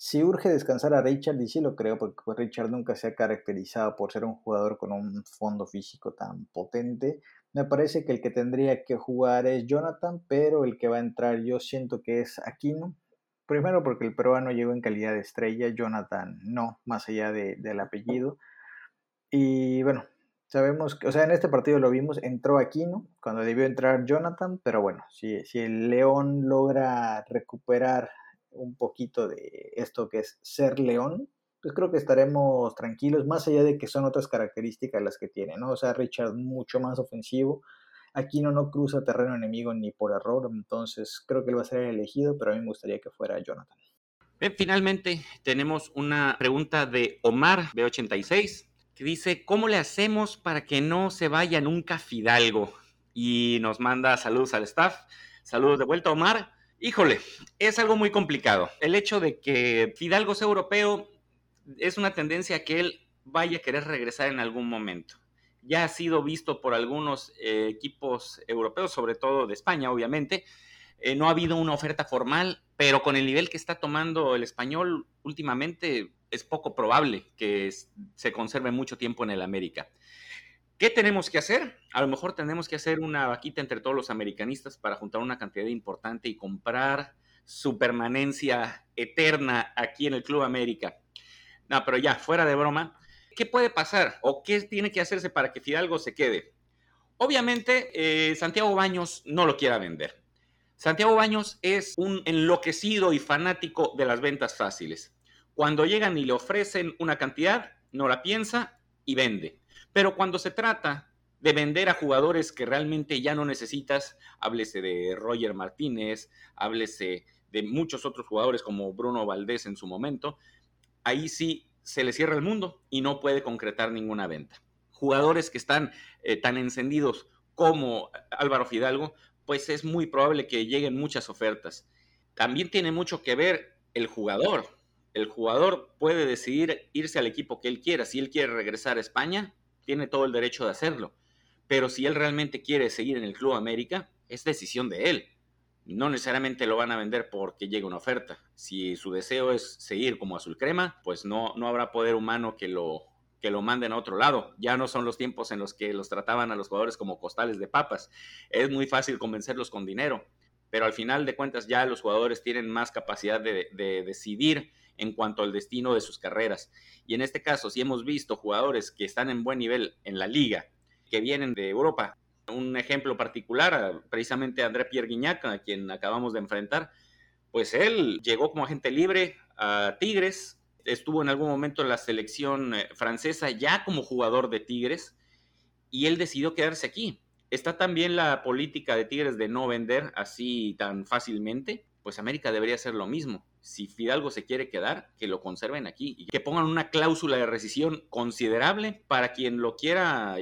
si urge descansar a Richard, y sí lo creo, porque pues, Richard nunca se ha caracterizado por ser un jugador con un fondo físico tan potente, me parece que el que tendría que jugar es Jonathan, pero el que va a entrar yo siento que es Aquino. Primero porque el peruano llegó en calidad de estrella, Jonathan no, más allá del apellido. Y bueno, sabemos que, o sea, en este partido lo vimos, entró Aquino cuando debió entrar Jonathan, pero bueno, si, si el León logra recuperar un poquito de esto que es ser León, pues creo que estaremos tranquilos, más allá de que son otras características las que tiene, ¿no? O sea, Richard mucho más ofensivo, Aquino no cruza terreno enemigo ni por error, entonces creo que él va a ser elegido, pero a mí me gustaría que fuera Jonathan. Bien, finalmente tenemos una pregunta de Omar B86 que dice, ¿cómo le hacemos para que no se vaya nunca Fidalgo? Y nos manda saludos al staff. Saludos de vuelta, Omar. Híjole, es algo muy complicado. El hecho de que Fidalgo sea europeo es una tendencia que él vaya a querer regresar en algún momento. Ya ha sido visto por algunos eh, equipos europeos, sobre todo de España, obviamente. Eh, no ha habido una oferta formal, pero con el nivel que está tomando el español últimamente es poco probable que se conserve mucho tiempo en el América. ¿Qué tenemos que hacer? A lo mejor tenemos que hacer una vaquita entre todos los americanistas para juntar una cantidad importante y comprar su permanencia eterna aquí en el Club América. No, pero ya, fuera de broma, ¿qué puede pasar o qué tiene que hacerse para que Fidalgo se quede? Obviamente, eh, Santiago Baños no lo quiera vender. Santiago Baños es un enloquecido y fanático de las ventas fáciles. Cuando llegan y le ofrecen una cantidad, no la piensa y vende. Pero cuando se trata de vender a jugadores que realmente ya no necesitas, háblese de Roger Martínez, háblese de muchos otros jugadores como Bruno Valdés en su momento, ahí sí se le cierra el mundo y no puede concretar ninguna venta. Jugadores que están eh, tan encendidos como Álvaro Fidalgo, pues es muy probable que lleguen muchas ofertas. También tiene mucho que ver el jugador. El jugador puede decidir irse al equipo que él quiera. Si él quiere regresar a España, tiene todo el derecho de hacerlo. Pero si él realmente quiere seguir en el Club América, es decisión de él no necesariamente lo van a vender porque llegue una oferta. Si su deseo es seguir como azul crema, pues no, no habrá poder humano que lo, que lo manden a otro lado. Ya no son los tiempos en los que los trataban a los jugadores como costales de papas. Es muy fácil convencerlos con dinero. pero al final de cuentas ya los jugadores tienen más capacidad de, decidir en cuanto al destino de sus carreras. Y en este caso, si hemos visto jugadores que están en buen nivel en la liga, que vienen de Europa, un ejemplo particular, precisamente André Pierre Guignac, a quien acabamos de enfrentar, pues él llegó como agente libre a Tigres, estuvo en algún momento en la selección eh, francesa ya como jugador de Tigres y él decidió quedarse aquí. Está también la política de Tigres de no vender así tan fácilmente. Pues América debería hacer lo mismo. Si Fidalgo se quiere quedar, que lo conserven aquí y que pongan una cláusula de rescisión considerable para quien lo quiera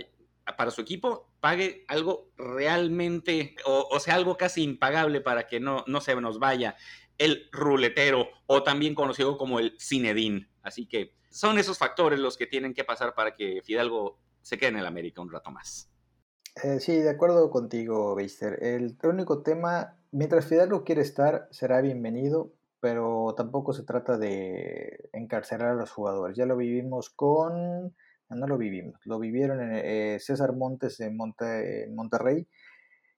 para su equipo, pague algo realmente, o, sea, algo casi impagable para que no, no se nos vaya el ruletero o también conocido como el cinedín. Así que son esos factores los que tienen que pasar para que Fidalgo se quede en el América un rato más. Eh, sí, de acuerdo contigo, Beister. El único tema, mientras Fidalgo quiere estar, será bienvenido, pero tampoco se trata de encarcelar a los jugadores. Ya lo vivimos con... No lo vivimos, lo vivieron en eh, César Montes en, en Monterrey,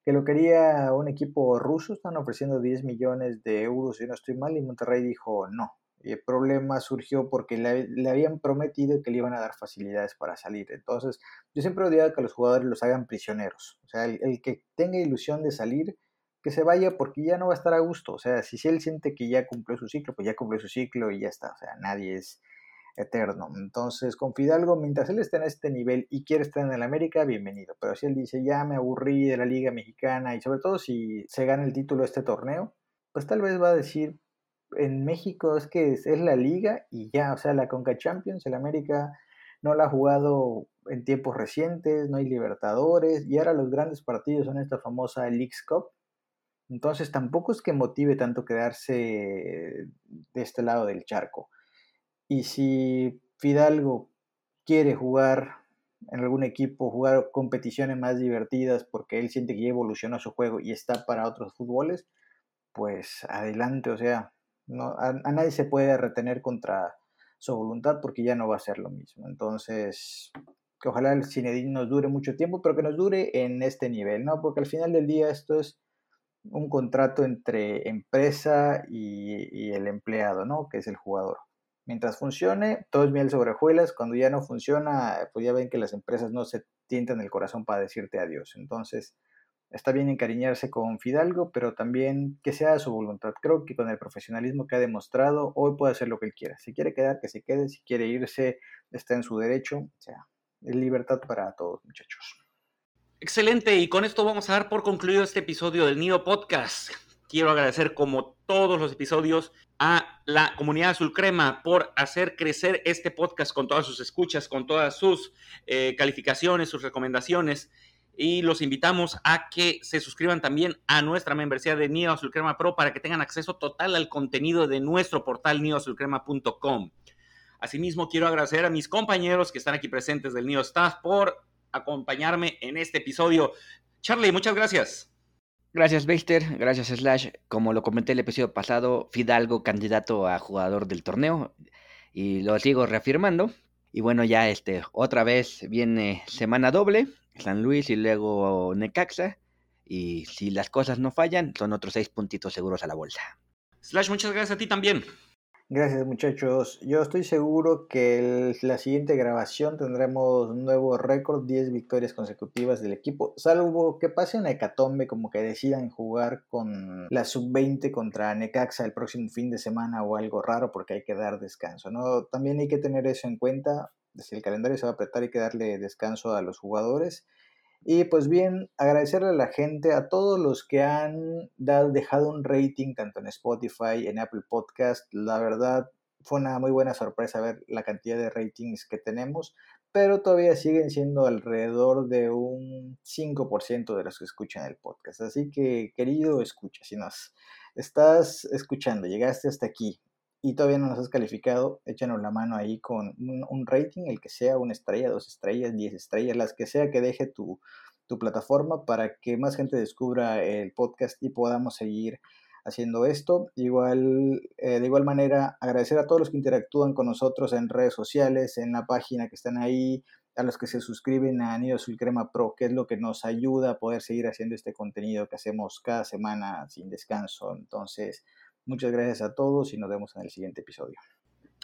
que lo quería un equipo ruso, están ofreciendo 10 millones de euros, si no estoy mal, y Monterrey dijo no. El problema surgió porque le, habían prometido que le iban a dar facilidades para salir. Entonces, yo siempre odiado que los jugadores los hagan prisioneros. O sea, el, que tenga ilusión de salir, que se vaya porque ya no va a estar a gusto. O sea, si, si él siente que ya cumplió su ciclo, pues ya cumplió su ciclo y ya está. O sea, nadie es eterno. Entonces, con Fidalgo, mientras él esté en este nivel y quiere estar en el América, bienvenido. Pero si él dice, ya me aburrí de la Liga Mexicana y sobre todo si se gana el título de este torneo, pues tal vez va a decir, en México es que es, la liga y ya, o sea, la Conca Champions, el América no la ha jugado en tiempos recientes, no hay Libertadores y ahora los grandes partidos son esta famosa Leagues Cup. Entonces tampoco es que motive tanto quedarse de este lado del charco. Y si Fidalgo quiere jugar en algún equipo, jugar competiciones más divertidas porque él siente que ya evolucionó su juego y está para otros fútboles, pues adelante, o sea, no, a, nadie se puede retener contra su voluntad porque ya no va a ser lo mismo. Entonces, que ojalá el Cinedín nos dure mucho tiempo, pero que nos dure en este nivel, ¿no? Porque al final del día esto es un contrato entre empresa y, y el empleado, ¿no? Que es el jugador. Mientras funcione, todo es miel sobre hojuelas. Cuando ya no funciona, pues ya ven que las empresas no se tientan el corazón para decirte adiós. Entonces, está bien encariñarse con Fidalgo, pero también que sea su voluntad. Creo que con el profesionalismo que ha demostrado, hoy puede hacer lo que él quiera. Si quiere quedar, que se quede. Si quiere irse, está en su derecho. O sea, es libertad para todos, muchachos. Excelente, y con esto vamos a dar por concluido este episodio del Nido Podcast. Quiero agradecer, como todos los episodios, a la comunidad Azul Crema por hacer crecer este podcast con todas sus escuchas, con todas sus eh, calificaciones, sus recomendaciones y los invitamos a que se suscriban también a nuestra membresía de Nido Azul Crema Pro para que tengan acceso total al contenido de nuestro portal nidoazulcrema.com. Asimismo, quiero agradecer a mis compañeros que están aquí presentes del Nido Staff por acompañarme en este episodio. Charlie, muchas gracias. Gracias, Baxter. Gracias, Slash. Como lo comenté el episodio pasado, Fidalgo candidato a jugador del torneo y lo sigo reafirmando. Y bueno, ya este, otra vez viene semana doble San Luis y luego Necaxa. Y si las cosas no fallan, son otros seis puntitos seguros a la bolsa. Slash, muchas gracias a ti también. Gracias muchachos. Yo estoy seguro que la siguiente grabación tendremos un nuevo récord, 10 victorias consecutivas del equipo, salvo que pase una hecatombe como que decidan jugar con la sub-20 contra Necaxa el próximo fin de semana o algo raro porque hay que dar descanso. ¿no? También hay que tener eso en cuenta si el calendario se va a apretar hay que darle descanso a los jugadores. Y pues bien, agradecerle a la gente, a todos los que han dado, dejado un rating tanto en Spotify, en Apple Podcast. La verdad, fue una muy buena sorpresa ver la cantidad de ratings que tenemos, pero todavía siguen siendo alrededor de un 5% de los que escuchan el podcast. Así que, querido, escucha, si nos estás escuchando, llegaste hasta aquí y todavía no nos has calificado, échanos la mano ahí con un, rating, el que sea, una estrella, dos estrellas, diez estrellas, las que sea que deje tu, plataforma para que más gente descubra el podcast y podamos seguir haciendo esto. Igual, eh, de igual manera, agradecer a todos los que interactúan con nosotros en redes sociales, en la página que están ahí, a los que se suscriben a Nido Azul Crema Pro, que es lo que nos ayuda a poder seguir haciendo este contenido que hacemos cada semana sin descanso. Entonces, muchas gracias a todos y nos vemos en el siguiente episodio.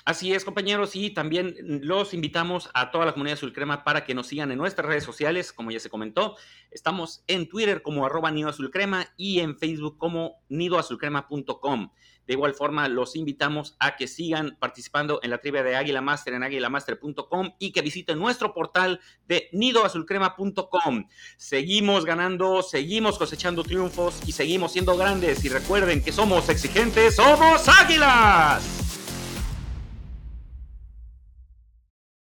Así es, compañeros, y también los invitamos a toda la comunidad Azul Crema para que nos sigan en nuestras redes sociales, como ya se comentó. Estamos en Twitter como arroba Nido Azul Crema y en Facebook como nidoazulcrema.com. De igual forma, los invitamos a que sigan participando en la trivia de Águila Master en águilamaster.com y que visiten nuestro portal de nidoazulcrema.com. Seguimos ganando, seguimos cosechando triunfos y seguimos siendo grandes. Y recuerden que somos exigentes, somos águilas.